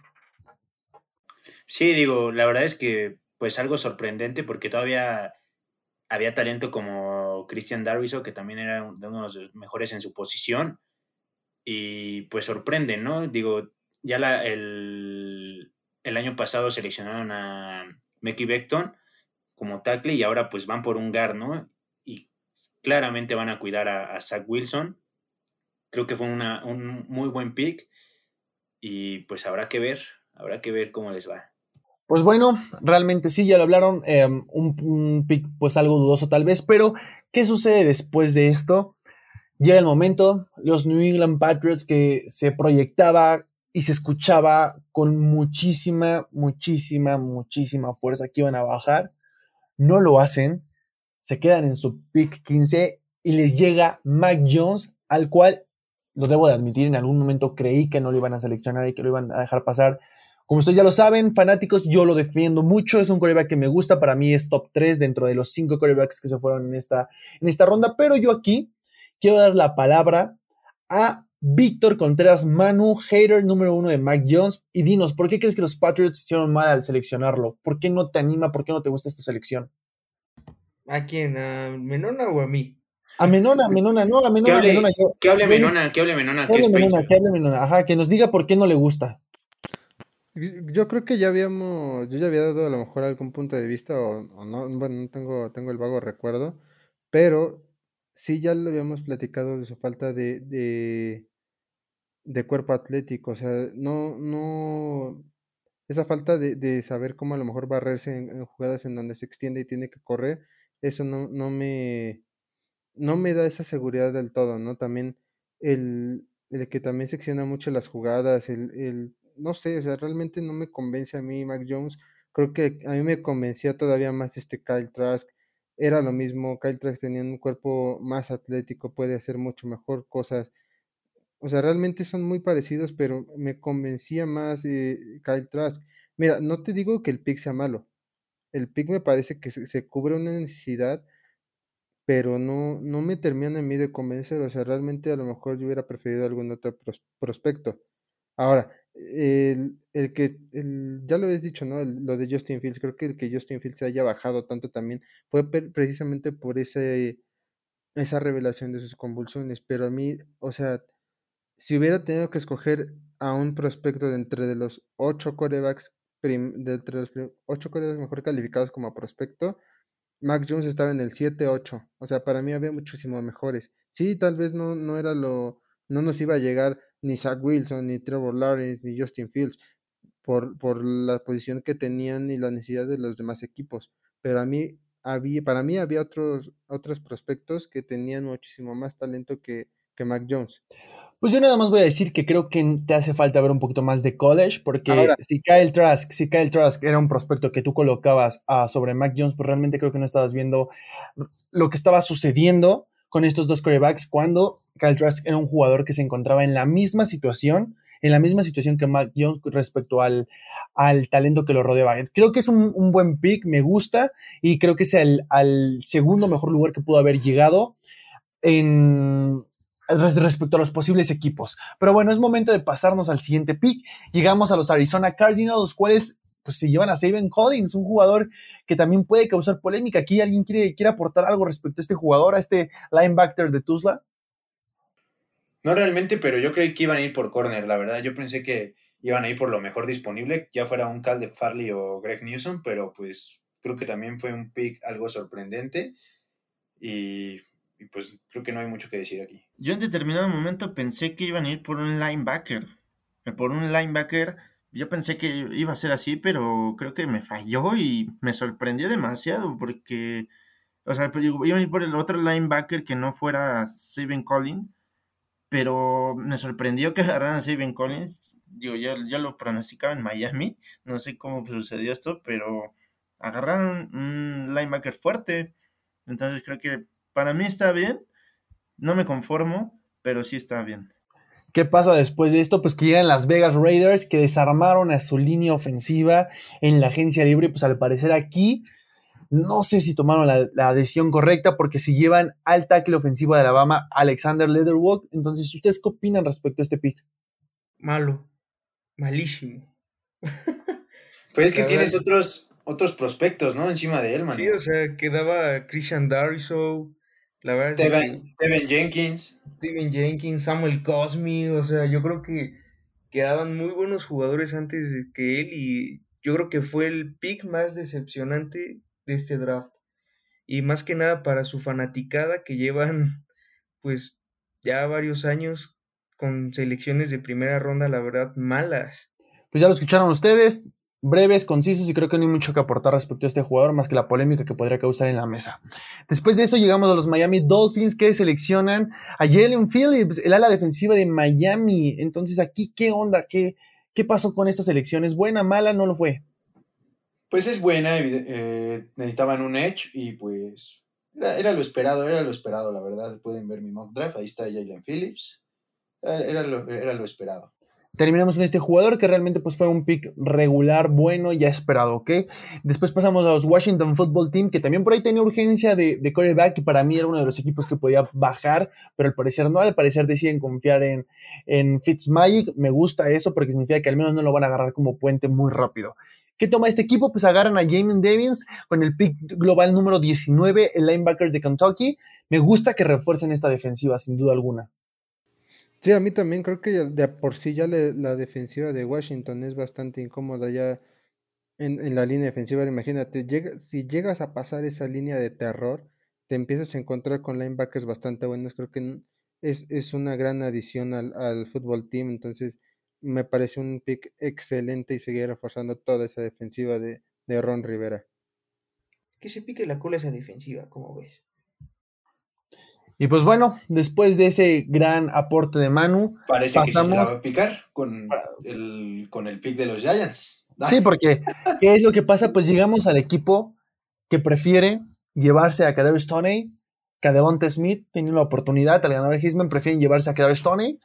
S2: Sí, digo, la verdad es que pues algo sorprendente porque todavía había talento como Christian Darviso, que también era uno de los mejores en su posición, y pues sorprende, ¿no? Digo, ya la, el, año pasado seleccionaron a Mickey Beckton como tackle y ahora pues van por un guard, ¿no? Y claramente van a cuidar a, Zach Wilson. Creo que fue una, un muy buen pick y pues habrá que ver, habrá que ver cómo les va.
S1: Pues bueno, realmente sí, ya lo hablaron, em, un pick pues algo dudoso tal vez, pero ¿qué sucede después de esto? Llega el momento, los New England Patriots que se proyectaba y se escuchaba con muchísima, muchísima, muchísima fuerza que iban a bajar, no lo hacen, se quedan en su pick 15 y les llega Mac Jones, al cual, lo debo de admitir, en algún momento creí que no lo iban a seleccionar y que lo iban a dejar pasar. Como ustedes ya lo saben, fanáticos, yo lo defiendo mucho. Es un coreback que me gusta. Para mí es top 3 dentro de los 5 corebacks que se fueron en esta, en esta ronda. Pero yo aquí quiero dar la palabra a Víctor Contreras Manu, hater número uno de Mac Jones. Y dinos, ¿por qué crees que los Patriots hicieron mal al seleccionarlo? ¿Por qué no te anima? ¿Por qué no te gusta esta selección?
S3: ¿A quién? ¿A Menona o a mí?
S1: A Menona, a Menona, no, a Menona,
S2: hable,
S1: Menona.
S2: Yo, que hable Menona, que hable Menona.
S1: Que hable Menona, que hable Menona. Ajá, que nos diga por qué no le gusta.
S4: Yo creo que ya habíamos, yo ya había dado a lo mejor algún punto de vista o, o no, bueno, no tengo, tengo el vago recuerdo, pero Sí, ya lo habíamos platicado de su falta de, de, de cuerpo atlético, o sea, no, no, esa falta de, de saber cómo a lo mejor barrerse en, jugadas en donde se extiende y tiene que correr, eso no, no me, no me da esa seguridad del todo, ¿no? También el, el que también secciona mucho las jugadas, el, el, no sé, o sea, realmente no me convence a mí Mac Jones, creo que a mí me convencía todavía más este Kyle Trask, era lo mismo, Kyle Trask tenía un cuerpo más atlético, puede hacer mucho mejor cosas. O sea, realmente son muy parecidos, pero me convencía más eh, Kyle Trask. Mira, no te digo que el pick sea malo. El pick me parece que se, cubre una necesidad, pero no, no me termina a mí de convencer. O sea, realmente a lo mejor yo hubiera preferido algún otro prospecto. Ahora, el, el que, el, ya lo habéis dicho, ¿no? lo de Justin Fields, creo que el que Justin Fields se haya bajado tanto también fue precisamente por ese, esa revelación de sus convulsiones, pero a mí, o sea, si hubiera tenido que escoger a un prospecto de entre de los ocho corebacks, de entre los ocho corebacks mejor calificados como prospecto, Mac Jones estaba en el 7-8, o sea, para mí había muchísimo mejores. Sí, tal vez no, no era lo, no nos iba a llegar ni Zach Wilson, ni Trevor Lawrence, ni Justin Fields, por, por la posición que tenían y la necesidad de los demás equipos. Pero a mí, había, para mí había otros, otros prospectos que tenían muchísimo más talento que, que Mac Jones.
S1: Pues yo nada más voy a decir que creo que te hace falta ver un poquito más de college, porque si Kyle Trask, si Kyle Trask era un prospecto que tú colocabas uh, sobre Mac Jones, pues realmente creo que no estabas viendo lo que estaba sucediendo con estos dos quarterbacks cuando Kyle Trask era un jugador que se encontraba en la misma situación, en la misma situación que Mac Jones respecto al, al talento que lo rodeaba. Creo que es un, un buen pick, me gusta, y creo que es el al segundo mejor lugar que pudo haber llegado en, respecto a los posibles equipos. Pero bueno, es momento de pasarnos al siguiente pick. Llegamos a los Arizona Cardinals, los cuales pues, se llevan a Saban Collins, un jugador que también puede causar polémica. Aquí alguien quiere, quiere aportar algo respecto a este jugador, a este linebacker de Tuzla.
S2: No realmente, pero yo creí que iban a ir por corner, la verdad. Yo pensé que iban a ir por lo mejor disponible, ya fuera un Cal de Farley o Greg Newsom, pero pues creo que también fue un pick algo sorprendente. Y y pues creo que no hay mucho que decir aquí.
S5: Yo en determinado momento pensé que iban a ir por un linebacker. Por un linebacker, yo pensé que iba a ser así, pero creo que me falló y me sorprendió demasiado porque, o sea, pues, iban a ir por el otro linebacker que no fuera Steven Collins, pero me sorprendió que *laughs* agarraran a Steven Collins. Digo, yo, yo lo pronosticaba en Miami, no sé cómo sucedió esto, pero agarraron un linebacker fuerte. Entonces creo que para mí está bien, no me conformo, pero sí está bien.
S1: ¿Qué pasa después de esto? Pues que llegan las Vegas Raiders que desarmaron a su línea ofensiva en la agencia libre. Pues al parecer aquí no sé si tomaron la, decisión correcta porque si llevan al tackle ofensivo de Alabama, Alexander Leatherwood. Entonces, ¿ustedes qué opinan respecto a este pick?
S3: Malo, malísimo. *laughs*
S2: Pues es que tienes otros, otros prospectos, ¿no? Encima de él, man.
S3: Sí, o sea, quedaba Christian Dariso, la verdad
S2: Steven, Jenkins.
S3: Steven Jenkins, Samuel Cosme, o sea, yo creo que quedaban muy buenos jugadores antes de que él y yo creo que fue el pick más decepcionante de este draft. Y más que nada para su fanaticada que llevan *laughs* pues ya varios años con selecciones de primera ronda, la verdad, malas.
S1: Pues ya lo escucharon ustedes, breves, concisos y creo que no hay mucho que aportar respecto a este jugador más que la polémica que podría causar en la mesa. Después de eso llegamos a los Miami Dolphins que seleccionan a Jalen Phillips, el ala defensiva de Miami. Entonces aquí, ¿qué onda? ¿Qué, qué pasó con esta selección? ¿Es buena, mala? ¿No lo fue?
S2: Pues es buena, eh, necesitaban un edge y pues era, lo esperado, era lo esperado, la verdad. Pueden ver mi mock draft, ahí está Jalen Phillips. Era lo, era lo esperado
S1: terminamos con este jugador que realmente pues fue un pick regular, bueno, ya esperado, ¿ok? Después pasamos a los Washington Football Team, que también por ahí tenía urgencia de, de quarterback, y para mí era uno de los equipos que podía bajar, pero al parecer no, al parecer deciden confiar en, en Fitzmagic, me gusta eso porque significa que al menos no lo van a agarrar como puente muy rápido. ¿Qué toma este equipo? Pues agarran a Jamin Davis con el pick global número 19, el linebacker de Kentucky. Me gusta que refuercen esta defensiva, sin duda alguna.
S4: Sí, a mí también creo que de por sí ya la defensiva de Washington es bastante incómoda ya en, en la línea defensiva. Imagínate, llega, si llegas a pasar esa línea de terror, te empiezas a encontrar con linebackers bastante buenos. Creo que es, es una gran adición al, al fútbol team. Entonces, me parece un pick excelente y seguir reforzando toda esa defensiva de, de Ron Rivera.
S3: Que se pique la cola esa defensiva, como ves.
S1: Y pues bueno, después de ese gran aporte de Manu,
S2: parece que se la va a picar con el, con el pick de los Giants.
S1: Sí, porque ¿qué es lo que pasa? Pues llegamos al equipo que prefiere llevarse a Kadarius Stoney, que a Devonta Smith, teniendo la oportunidad, al ganador Hisman prefieren llevarse a Kadarius Stoney,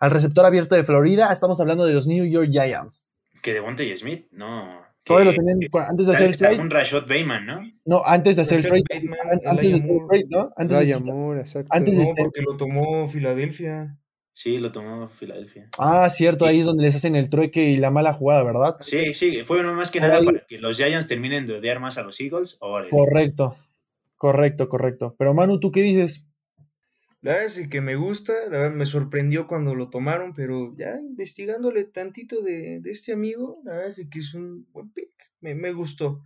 S1: al receptor abierto de Florida, estamos hablando de los New York Giants.
S2: Que Devonta y Smith, no.
S1: Todo lo tenían antes de hacer el
S2: trade. un Rashad Bayman, ¿no?
S1: No, antes de hacer el trade. antes de hacer el trade, ¿no? Antes de,
S3: exacto. Antes de porque lo tomó Filadelfia.
S2: Sí, lo tomó Filadelfia.
S1: Ah, cierto, ahí es donde les hacen el trueque y la mala jugada, ¿verdad?
S2: Sí, sí, fue más que nada para que los Giants terminen de odiar más a los Eagles.
S1: Correcto, correcto, correcto. Pero Manu, ¿tú qué dices?
S3: La verdad es que me gusta, la verdad me sorprendió cuando lo tomaron, pero ya investigándole tantito de, este amigo, la verdad es que es un buen pick, me, me gustó.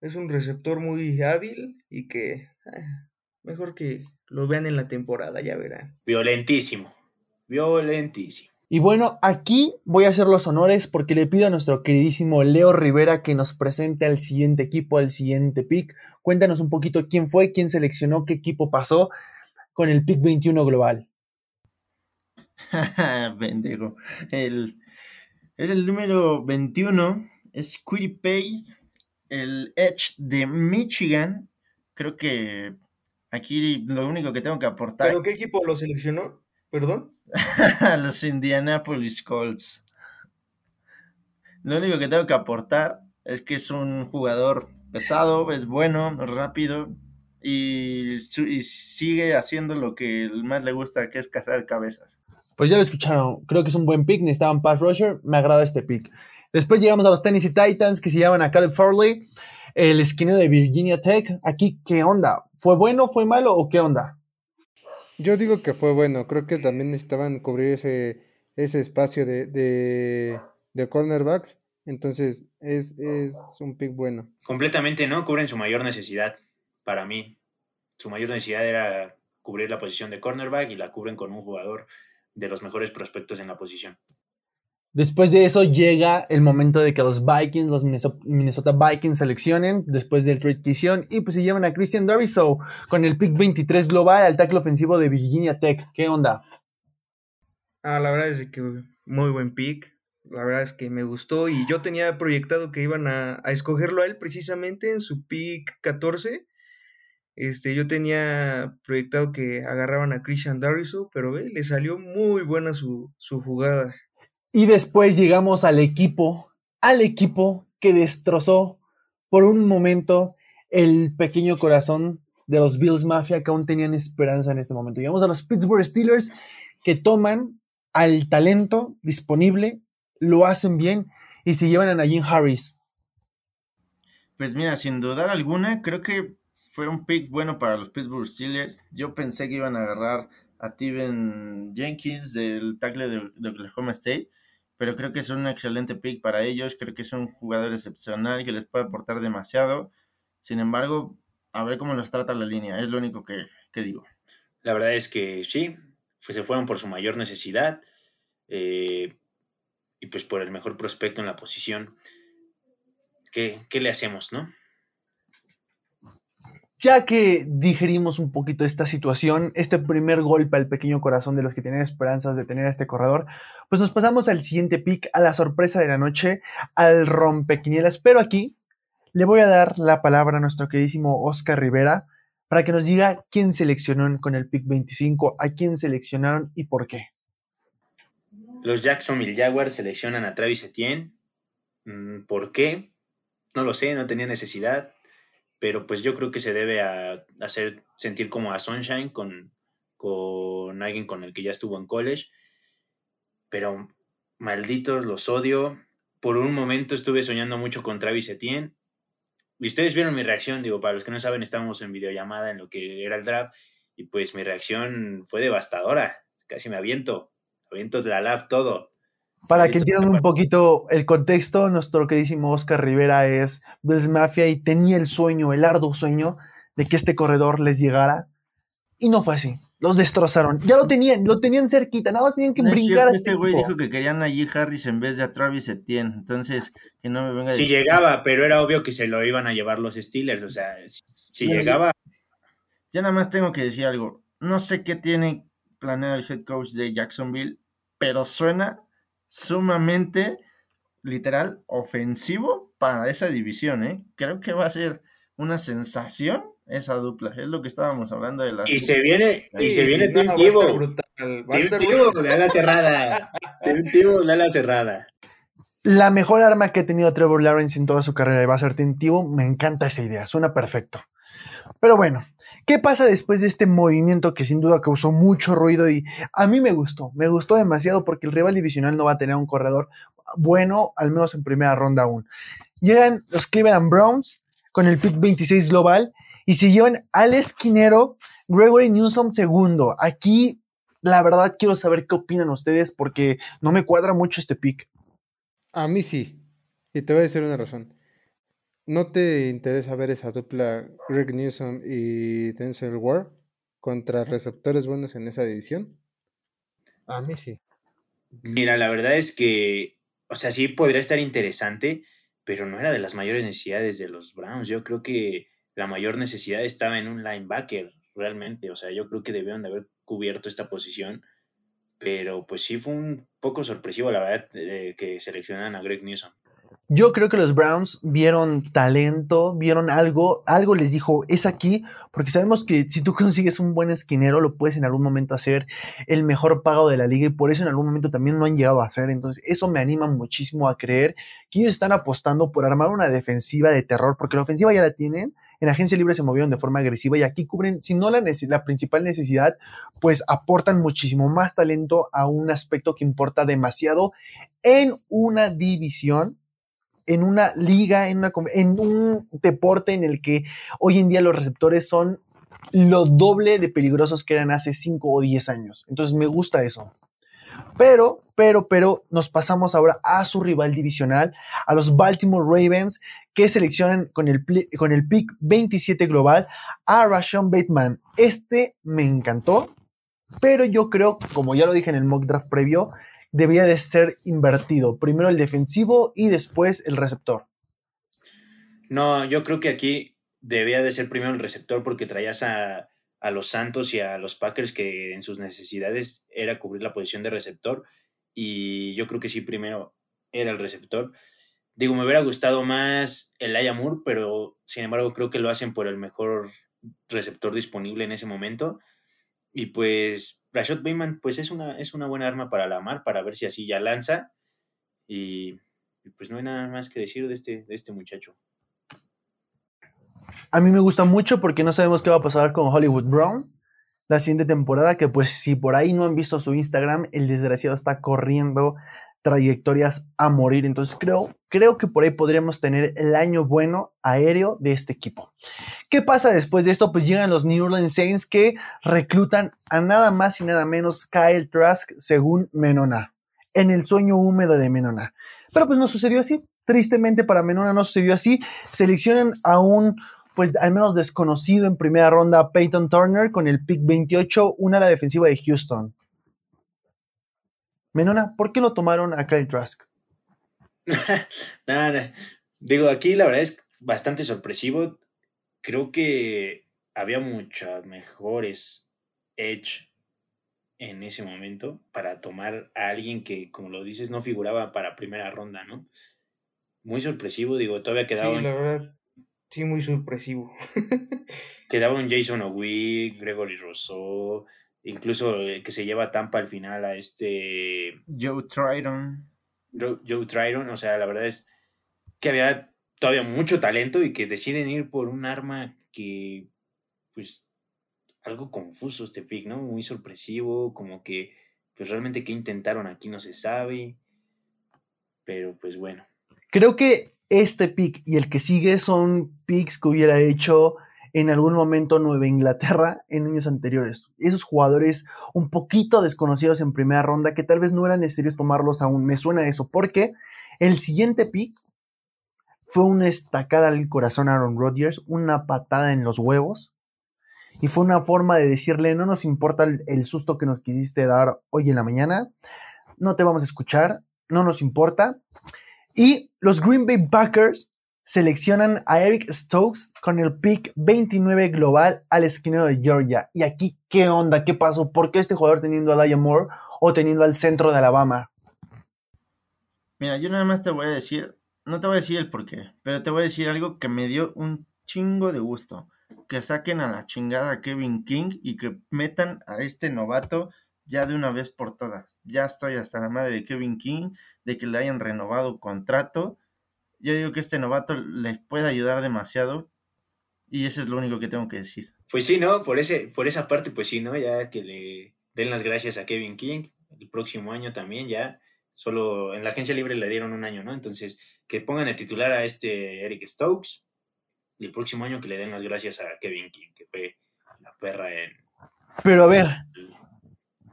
S3: Es un receptor muy hábil y que ah, mejor que lo vean en la temporada, ya verán.
S2: Violentísimo, violentísimo.
S1: Y bueno, aquí voy a hacer los honores porque le pido a nuestro queridísimo Leo Rivera que nos presente al siguiente equipo, al siguiente pick. Cuéntanos un poquito quién fue, quién seleccionó, qué equipo pasó con el pick 21 global. *laughs*
S5: Bendigo. El, es el número 21, es Pay, el Edge de Michigan. Creo que aquí lo único que tengo que aportar.
S3: ¿Pero qué equipo lo seleccionó? ¿Perdón? *laughs*
S5: los Indianapolis Colts. Lo único que tengo que aportar es que es un jugador pesado, es bueno, rápido y, sigue haciendo lo que más le gusta, que es cazar cabezas.
S1: Pues ya lo escucharon, creo que es un buen pick, necesitaban pass rusher, me agrada este pick. Después llegamos a los Tennessee Titans que se llaman a Caleb Farley, el esquinero de Virginia Tech. Aquí, ¿qué onda? ¿Fue bueno, fue malo o qué onda?
S4: Yo digo que fue bueno, creo que también necesitaban cubrir ese, ese espacio de, de, cornerbacks, entonces es, es un pick bueno.
S2: Completamente, ¿no? Cubren su mayor necesidad, para mí. Su mayor necesidad era cubrir la posición de cornerback y la cubren con un jugador de los mejores prospectos en la posición.
S1: Después de eso llega el momento de que los Vikings, los Minnesota Vikings seleccionen después del trade que y pues se llevan a Christian Dariso con el pick 23 global al tackle ofensivo de Virginia Tech. ¿Qué onda?
S3: Ah, la verdad es que muy buen pick. La verdad es que me gustó y yo tenía proyectado que iban a, escogerlo a él precisamente en su pick 14. Este, yo tenía proyectado que agarraban a Christian Dariso, pero ve, le salió muy buena su, su jugada.
S1: Y después llegamos al equipo, al equipo que destrozó por un momento el pequeño corazón de los Bills Mafia que aún tenían esperanza en este momento. Llegamos a los Pittsburgh Steelers que toman al talento disponible, lo hacen bien y se llevan a Najee Harris.
S5: Pues mira, sin dudar alguna, creo que fue un pick bueno para los Pittsburgh Steelers. Yo pensé que iban a agarrar a Steven Jenkins del tackle de, Oklahoma State pero creo que es un excelente pick para ellos, creo que es un jugador excepcional que les puede aportar demasiado. Sin embargo, a ver cómo los trata la línea, es lo único que, digo.
S2: La verdad es que sí, se fueron por su mayor necesidad eh, y pues por el mejor prospecto en la posición. ¿Qué, qué le hacemos, no?
S1: Ya que digerimos un poquito esta situación, este primer golpe al pequeño corazón de los que tienen esperanzas de tener este corredor, pues nos pasamos al siguiente pick, a la sorpresa de la noche, al rompequinielas. Pero aquí le voy a dar la palabra a nuestro queridísimo Oscar Rivera para que nos diga quién seleccionó con el pick 25, a quién seleccionaron y por qué.
S2: Los Jacksonville Jaguars seleccionan a Travis Etienne. Mm, ¿Por qué? No lo sé, no tenía necesidad pero pues yo creo que se debe a hacer sentir como a Sunshine con, con alguien con el que ya estuvo en college. Pero malditos, los odio. Por un momento estuve soñando mucho con Travis Etienne. Y ustedes vieron mi reacción, digo, para los que no saben, estábamos en videollamada en lo que era el draft. Y pues mi reacción fue devastadora. Casi me aviento. Aviento la lab todo.
S1: Para que entiendan un poquito el contexto, nuestro queridísimo Oscar Rivera es Bills Mafia y tenía el sueño, el arduo sueño de que este corredor les llegara. Y no fue así. Los destrozaron. Ya lo tenían, lo tenían cerquita, nada más tenían que brincar.
S5: este güey dijo que querían a Harris en vez de a Travis Etienne. Entonces, que no me venga
S2: Si llegaba, pero era obvio que se lo iban a llevar los Steelers. O sea, si llegaba.
S5: Ya nada más tengo que decir algo. No sé qué tiene planeado el head coach de Jacksonville, pero suena sumamente, literal, ofensivo para esa división, ¿eh? Creo que va a ser una sensación esa dupla, es lo que estábamos hablando de la...
S2: Y se viene, y se viene Tim Tebow. de la cerrada. Tim de la cerrada.
S1: La mejor arma que ha tenido Trevor Lawrence en toda su carrera va a ser Tim Tebow. Me encanta esa idea, suena perfecto. Pero bueno, ¿qué pasa después de este movimiento que sin duda causó mucho ruido y a mí me gustó, me gustó demasiado porque el rival divisional no va a tener un corredor bueno, al menos en primera ronda aún. Llegan los Cleveland Browns con el pick 26 global y llevan al esquinero Gregory Newsom segundo. Aquí, la verdad, quiero saber qué opinan ustedes porque no me cuadra mucho este pick.
S4: A mí sí, y te voy a decir una razón. ¿No te interesa ver esa dupla Greg Newsom y Denzel Ward contra receptores buenos en esa división? A mí sí.
S2: Mira, la verdad es que, o sea, sí podría estar interesante, pero no era de las mayores necesidades de los Browns. Yo creo que la mayor necesidad estaba en un linebacker, realmente. O sea, yo creo que debieron de haber cubierto esta posición, pero pues sí fue un poco sorpresivo, la verdad, eh, que seleccionan a Greg Newsom.
S1: Yo creo que los Browns vieron talento, vieron algo, algo les dijo, es aquí, porque sabemos que si tú consigues un buen esquinero, lo puedes en algún momento hacer el mejor pago de la liga y por eso en algún momento también no han llegado a hacer. Entonces, eso me anima muchísimo a creer que ellos están apostando por armar una defensiva de terror, porque la ofensiva ya la tienen. En agencia libre se movieron de forma agresiva y aquí cubren, si no la, la principal necesidad, pues aportan muchísimo más talento a un aspecto que importa demasiado en una división en una liga, en, una, en un deporte en el que hoy en día los receptores son lo doble de peligrosos que eran hace 5 o 10 años. Entonces me gusta eso. Pero, pero, pero nos pasamos ahora a su rival divisional, a los Baltimore Ravens, que seleccionan con el, con el pick 27 global a Rashawn Bateman. Este me encantó, pero yo creo, como ya lo dije en el mock draft previo, debía de ser invertido. Primero el defensivo y después el receptor.
S2: No, yo creo que aquí debía de ser primero el receptor porque traías a, a los Santos y a los Packers que en sus necesidades era cubrir la posición de receptor y yo creo que sí primero era el receptor. Digo, me hubiera gustado más el Moore, pero sin embargo creo que lo hacen por el mejor receptor disponible en ese momento. Y pues Rashad Bateman pues es una, es una buena arma para la mar, para ver si así ya lanza. Y, pues no hay nada más que decir de este, de este muchacho.
S1: A mí me gusta mucho porque no sabemos qué va a pasar con Hollywood Brown la siguiente temporada, que pues si por ahí no han visto su Instagram, el desgraciado está corriendo trayectorias a morir. Entonces creo, creo que por ahí podríamos tener el año bueno aéreo de este equipo. ¿Qué pasa después de esto? Pues llegan los New Orleans Saints que reclutan a nada más y nada menos Kyle Trask según Menona, en el sueño húmedo de Menona. Pero pues no sucedió así. Tristemente para Menona no sucedió así. Seleccionan a un pues al menos desconocido en primera ronda Peyton Turner con el pick 28, una a la defensiva de Houston. Menona, ¿por qué lo tomaron a Kyle Trask? *laughs*
S2: Nada, digo, aquí la verdad es bastante sorpresivo. Creo que había muchas mejores edge en ese momento para tomar a alguien que, como lo dices, no figuraba para primera ronda, ¿no? Muy sorpresivo, digo, todavía quedaba.
S3: Sí, la verdad, sí, muy sorpresivo. *laughs*
S2: quedaba un Jason O'Wee, Gregory Rousseau, incluso que se lleva Tampa al final a este...
S5: Joe Triton.
S2: Joe, Triton, o sea, la verdad es que había todavía mucho talento y que deciden ir por un arma que, pues, algo confuso este pick, ¿no? Muy sorpresivo, como que, pues realmente qué intentaron aquí no se sabe, pero pues bueno.
S1: Creo que este pick y el que sigue son picks que hubiera hecho en algún momento Nueva Inglaterra en años anteriores. Esos jugadores un poquito desconocidos en primera ronda que tal vez no eran necesarios tomarlos aún. Me suena eso porque el siguiente pick fue una estacada al corazón a Aaron Rodgers, una patada en los huevos. Y fue una forma de decirle, no nos importa el, el susto que nos quisiste dar hoy en la mañana, no te vamos a escuchar, no nos importa. Y los Green Bay Packers seleccionan a Eric Stokes con el pick 29 global al esquinero de Georgia. Y aquí, ¿qué onda? ¿Qué pasó? ¿Por qué este jugador teniendo a Daya Moore o teniendo al centro de Alabama?
S5: Mira, yo nada más te voy a decir, no te voy a decir el por qué, pero te voy a decir algo que me dio un chingo de gusto. Que saquen a la chingada a Kevin King y que metan a este novato ya de una vez por todas. Ya estoy hasta la madre de Kevin King, de que le hayan renovado contrato yo digo que este novato les puede ayudar demasiado y eso es lo único que tengo que decir.
S2: Pues sí, ¿no? Por, ese, por esa parte, pues sí, ¿no? Ya que le den las gracias a Kevin King, el próximo año también ya, solo en la agencia libre le dieron un año, ¿no? Entonces, que pongan de titular a este Eric Stokes y el próximo año que le den las gracias a Kevin King, que fue la perra en...
S1: Pero a ver,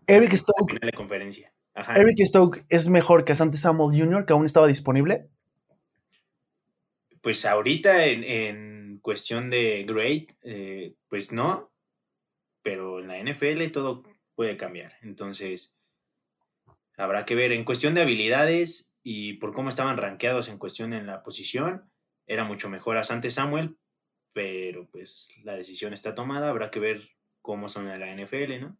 S1: Eric Stokes...
S2: de conferencia.
S1: Eric Stokes es mejor que Asante Samuel Jr., que aún estaba disponible
S2: pues ahorita en, cuestión de grade, eh, pues no, pero en la NFL todo puede cambiar. Entonces, habrá que ver. En cuestión de habilidades y por cómo estaban rankeados en cuestión en la posición, era mucho mejor a Sante Samuel, pero pues la decisión está tomada, habrá que ver cómo son en la NFL, ¿no?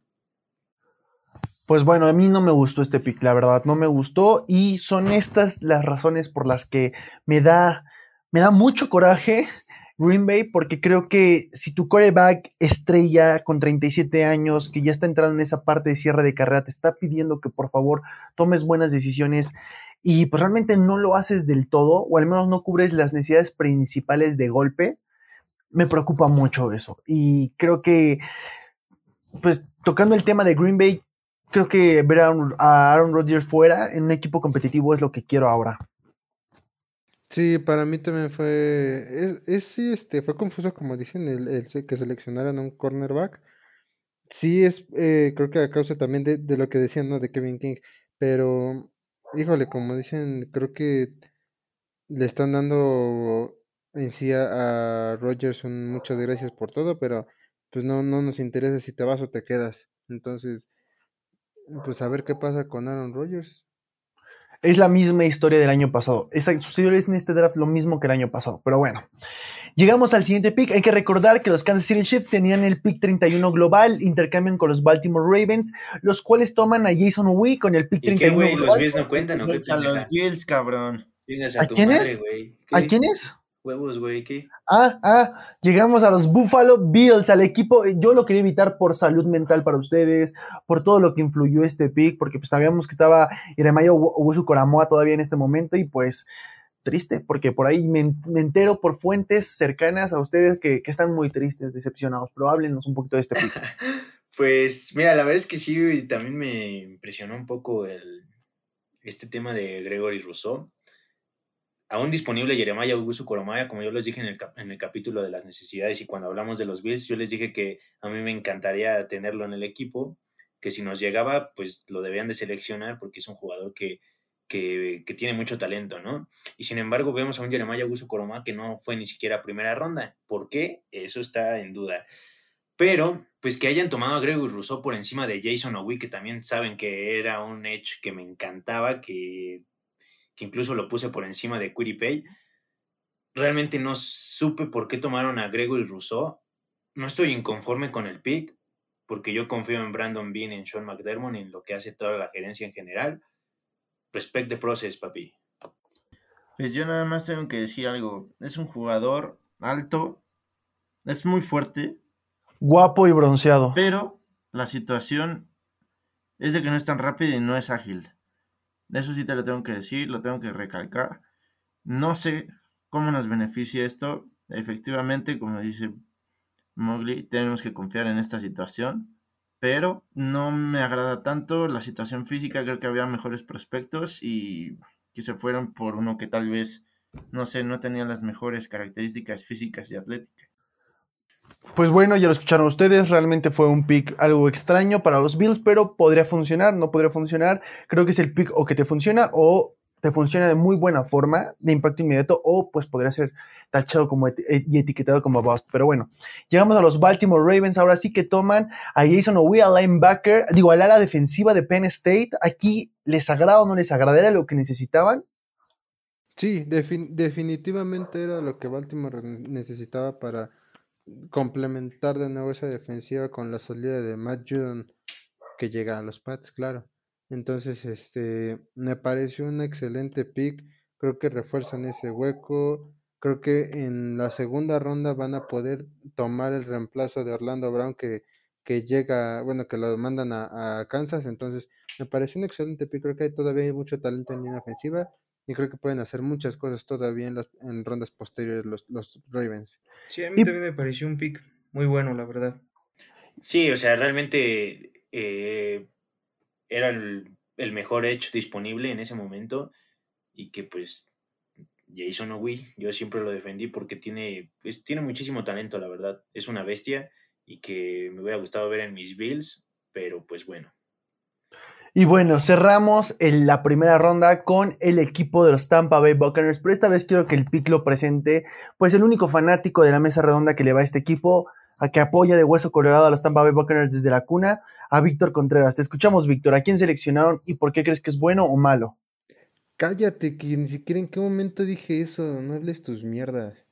S1: Pues bueno, a mí no me gustó este pick, la verdad, no me gustó y son estas las razones por las que me da, me da mucho coraje Green Bay porque creo que si tu coreback estrella con 37 años, que ya está entrando en esa parte de cierre de carrera, te está pidiendo que por favor tomes buenas decisiones y pues realmente no lo haces del todo o al menos no cubres las necesidades principales de golpe, me preocupa mucho eso y creo que pues tocando el tema de Green Bay, creo que ver a Aaron, Rodgers fuera en un equipo competitivo es lo que quiero ahora.
S4: Sí, para mí también fue, es, sí, este, fue confuso como dicen, el, el que seleccionaran un cornerback. Sí, es, eh, creo que a causa también de, de, lo que decían, ¿no? De Kevin King, pero, híjole, como dicen, creo que le están dando en sí a, a Rogers un muchas gracias por todo, pero pues no, no nos interesa si te vas o te quedas. Entonces, pues a ver qué pasa con Aaron Rodgers.
S1: Es la misma historia del año pasado. sucedió en este draft lo mismo que el año pasado. Pero bueno, llegamos al siguiente pick. Hay que recordar que los Kansas City Chiefs tenían el pick 31 global, intercambian con los Baltimore Ravens, los cuales toman a Jason Wee con el pick 31
S2: qué, Los Bills no cuentan, ¿no?
S5: A los Bills, cabrón.
S1: a, ¿A quiénes? ¿A quiénes?
S2: Huevos, güey,
S1: Ah, ah, llegamos a los Buffalo Bills, al equipo. Yo lo quería evitar por salud mental para ustedes, por todo lo que influyó este pick, porque pues sabíamos que estaba Iremayo Ubusu Coramoa todavía en este momento y pues triste, porque por ahí me, entero por fuentes cercanas a ustedes que, están muy tristes, decepcionados. Pero háblenos un poquito de este pick. *laughs*
S2: pues mira, la verdad es que sí, también me impresionó un poco el, este tema de Gregory Rousseau aún disponible Jeremiah Augusto Coromaya, como yo les dije en el, en el, capítulo de las necesidades y cuando hablamos de los Bills, yo les dije que a mí me encantaría tenerlo en el equipo, que si nos llegaba, pues lo debían de seleccionar porque es un jugador que, que, tiene mucho talento, ¿no? Y sin embargo vemos a un Jeremiah Augusto Coromaya que no fue ni siquiera primera ronda. ¿Por qué? Eso está en duda. Pero, pues que hayan tomado a Gregory Rousseau por encima de Jason Owi, que también saben que era un edge que me encantaba, que que incluso lo puse por encima de Pay. Realmente no supe por qué tomaron a Gregory Rousseau. No estoy inconforme con el pick, porque yo confío en Brandon Bean, en Sean McDermott y en lo que hace toda la gerencia en general. Respect the process, papi.
S5: Pues yo nada más tengo que decir algo. Es un jugador alto, es muy fuerte.
S1: Guapo y bronceado.
S5: Pero la situación es de que no es tan rápido y no es ágil. Eso sí te lo tengo que decir, lo tengo que recalcar. No sé cómo nos beneficia esto. Efectivamente, como dice Mowgli, tenemos que confiar en esta situación. Pero no me agrada tanto la situación física. Creo que había mejores prospectos y que se fueron por uno que tal vez, no sé, no tenía las mejores características físicas y atléticas.
S1: Pues bueno, ya lo escucharon ustedes, realmente fue un pick algo extraño para los Bills, pero podría funcionar, no podría funcionar. Creo que es el pick o que te funciona o te funciona de muy buena forma, de impacto inmediato, o pues podría ser tachado como y etiquetado como bust. Pero bueno, llegamos a los Baltimore Ravens, ahora sí que toman a Jason Owe, al linebacker, digo, al ala defensiva de Penn State. Aquí, ¿les agrada o no les agrada? ¿Era lo que necesitaban?
S4: Sí, definitivamente era lo que Baltimore necesitaba para complementar de nuevo esa defensiva con la salida de Matt Judon que llega a los Pats, claro. Entonces, este, me pareció un excelente pick. Creo que refuerzan ese hueco. Creo que en la segunda ronda van a poder tomar el reemplazo de Orlando Brown que, que llega, bueno, que lo mandan a, a Kansas. Entonces, me pareció un excelente pick. Creo que hay todavía mucho talento en línea ofensiva y creo que pueden hacer muchas cosas todavía en, las, en rondas posteriores los, los Ravens.
S3: Sí, a mí también me pareció un pick muy bueno, la verdad.
S2: Sí, o sea, realmente eh, era el, el, mejor hecho disponible en ese momento y que pues Jason Owi, yo siempre lo defendí porque tiene, pues, tiene muchísimo talento, la verdad. Es una bestia y que me hubiera gustado ver en mis Bills, pero pues bueno,
S1: y bueno, cerramos en la primera ronda con el equipo de los Tampa Bay Buccaneers, pero esta vez quiero que el pick lo presente, pues el único fanático de la mesa redonda que le va a este equipo, a que apoya de hueso colorado a los Tampa Bay Buccaneers desde la cuna, a Víctor Contreras. Te escuchamos, Víctor. ¿A quién seleccionaron y por qué crees que es bueno o malo?
S4: Cállate, que ni siquiera en qué momento dije eso. No hables tus mierdas.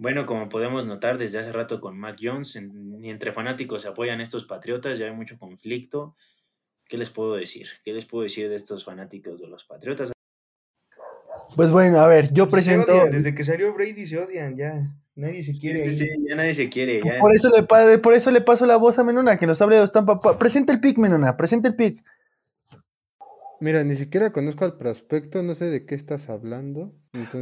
S2: Bueno, como podemos notar desde hace rato con Mac Jones, ni entre fanáticos se apoyan estos patriotas, ya hay mucho conflicto. ¿Qué les puedo decir? ¿Qué les puedo decir de estos fanáticos de los patriotas?
S1: Pues bueno, a ver, yo presento.
S3: Desde que salió Brady se odian, ya. Nadie se quiere.
S2: Sí, sí, sí, ya nadie se quiere. Ya.
S1: Por, eso le, por eso le paso la voz a Menona, que nos hable de los Tampa. Presenta el pick, Menona, presenta el pick.
S4: Mira, ni siquiera conozco al prospecto, no sé de qué estás hablando.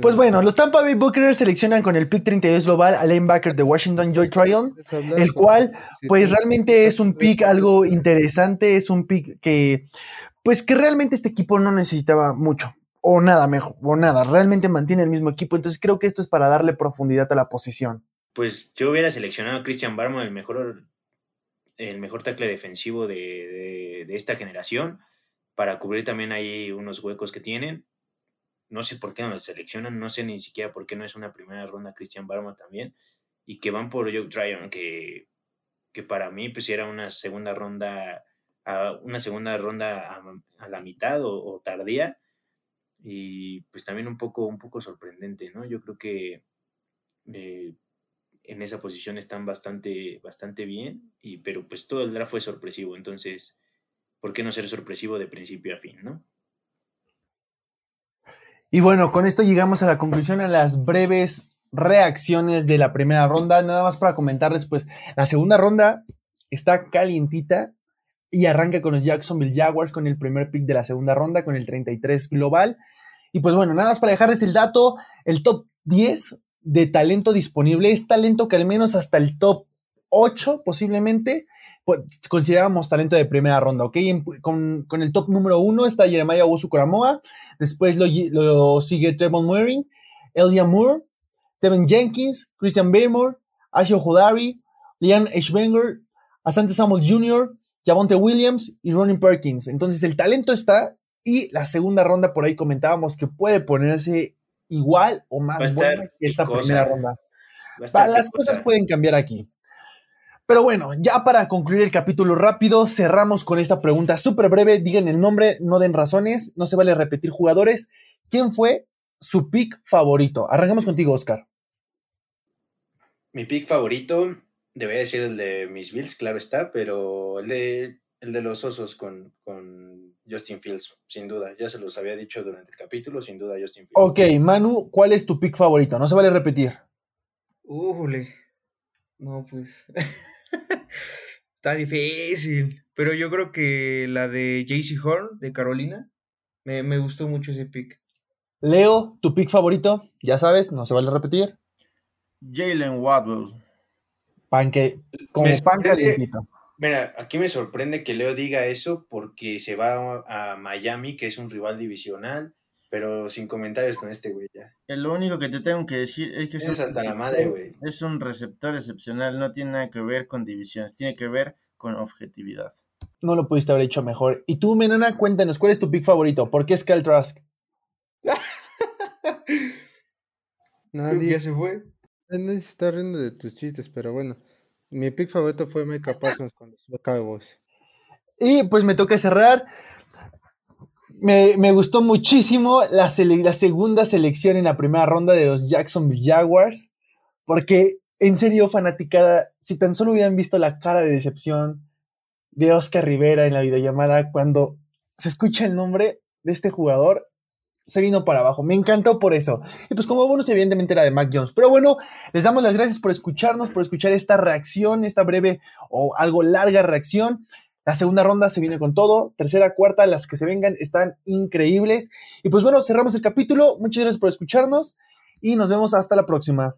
S1: Pues bueno, los Tampa Bay Buccaneers seleccionan con el pick 32 global al linebacker de Washington, Joy Tryon, el cual, pues realmente es un pick algo interesante, es un pick que, pues que realmente este equipo no necesitaba mucho, o nada mejor, o nada, realmente mantiene el mismo equipo, entonces creo que esto es para darle profundidad a la posición.
S2: Pues yo hubiera seleccionado a Christian Barman, el mejor, el mejor tackle defensivo de esta generación para cubrir también ahí unos huecos que tienen. No sé por qué no lo seleccionan, no sé ni siquiera por qué no es una primera ronda Christian Barma también, y que van por Joe Tryon, que, que para mí pues era una segunda ronda, una segunda ronda a, la mitad o, tardía, y pues también un poco, un poco sorprendente, ¿no? Yo creo que eh, en esa posición están bastante, bastante bien, y, pero pues todo el draft fue sorpresivo, entonces ¿por qué no ser sorpresivo de principio a fin, no?
S1: Y bueno, con esto llegamos a la conclusión, a las breves reacciones de la primera ronda. Nada más para comentarles, pues la segunda ronda está calientita y arranca con los Jacksonville Jaguars con el primer pick de la segunda ronda, con el 33 global. Y pues bueno, nada más para dejarles el dato, el top 10 de talento disponible es talento que al menos hasta el top 8 posiblemente consideramos talento de primera ronda, ¿ok? con, el top número uno está Jeremiah Owusu Koramoa, después lo, sigue Trevon Muring, Elia Moore, Tevin Jenkins, Christian Baymore, Ashio Hodari, Liam Eschwenger, Asante Samuel Jr., Javonte Williams y Ronnie Perkins. Entonces el talento está y la segunda ronda por ahí comentábamos que puede ponerse igual o más buena que esta primera ronda. Las cosas pueden cambiar aquí. Pero bueno, ya para concluir el capítulo rápido, cerramos con esta pregunta súper breve. Digan el nombre, no den razones, no se vale repetir jugadores. ¿Quién fue su pick favorito? Arrancamos contigo, Oscar.
S2: Mi pick favorito, debería decir el de mis Bills, claro está, pero el de, el de los osos con, con Justin Fields, sin duda. Ya se los había dicho durante el capítulo, sin duda Justin Fields.
S1: Ok, Manu, ¿cuál es tu pick favorito? No se vale repetir.
S3: Ujule. No, pues. *laughs* Está difícil. Pero yo creo que la de JC Horn de Carolina me, gustó mucho ese pick.
S1: Leo, tu pick favorito, ya sabes, no se vale repetir.
S5: Jalen Waddle.
S1: Panque, como pan calientito.
S2: Mira, aquí me sorprende que Leo diga eso porque se va a Miami, que es un rival divisional pero sin comentarios con este güey ya.
S5: Lo único que te tengo que decir es que
S2: es, hasta la madre, güey.
S5: Es un receptor excepcional, no tiene nada que ver con divisiones, tiene que ver con objetividad.
S1: No lo pudiste haber hecho mejor. Y tú, Menona, cuéntanos, ¿cuál es tu pick favorito? ¿Por qué es Cal Trask? *laughs*
S3: Nadie ya se fue.
S4: Nadie se está riendo de tus chistes, pero bueno. Mi pick favorito fue Micah Parsons con los Cowboys.
S1: Y pues me toca cerrar me, gustó muchísimo la, segunda selección en la primera ronda de los Jacksonville Jaguars, porque en serio, fanaticada, si tan solo hubieran visto la cara de decepción de Oscar Rivera en la videollamada cuando se escucha el nombre de este jugador, se vino para abajo. Me encantó por eso. Y pues como bonus, evidentemente era de Mac Jones. Pero bueno, les damos las gracias por escucharnos, por escuchar esta reacción, esta breve o algo larga reacción. La segunda ronda se viene con todo. Tercera, cuarta, las que se vengan están increíbles. Y pues bueno, cerramos el capítulo. Muchas gracias por escucharnos y nos vemos hasta la próxima.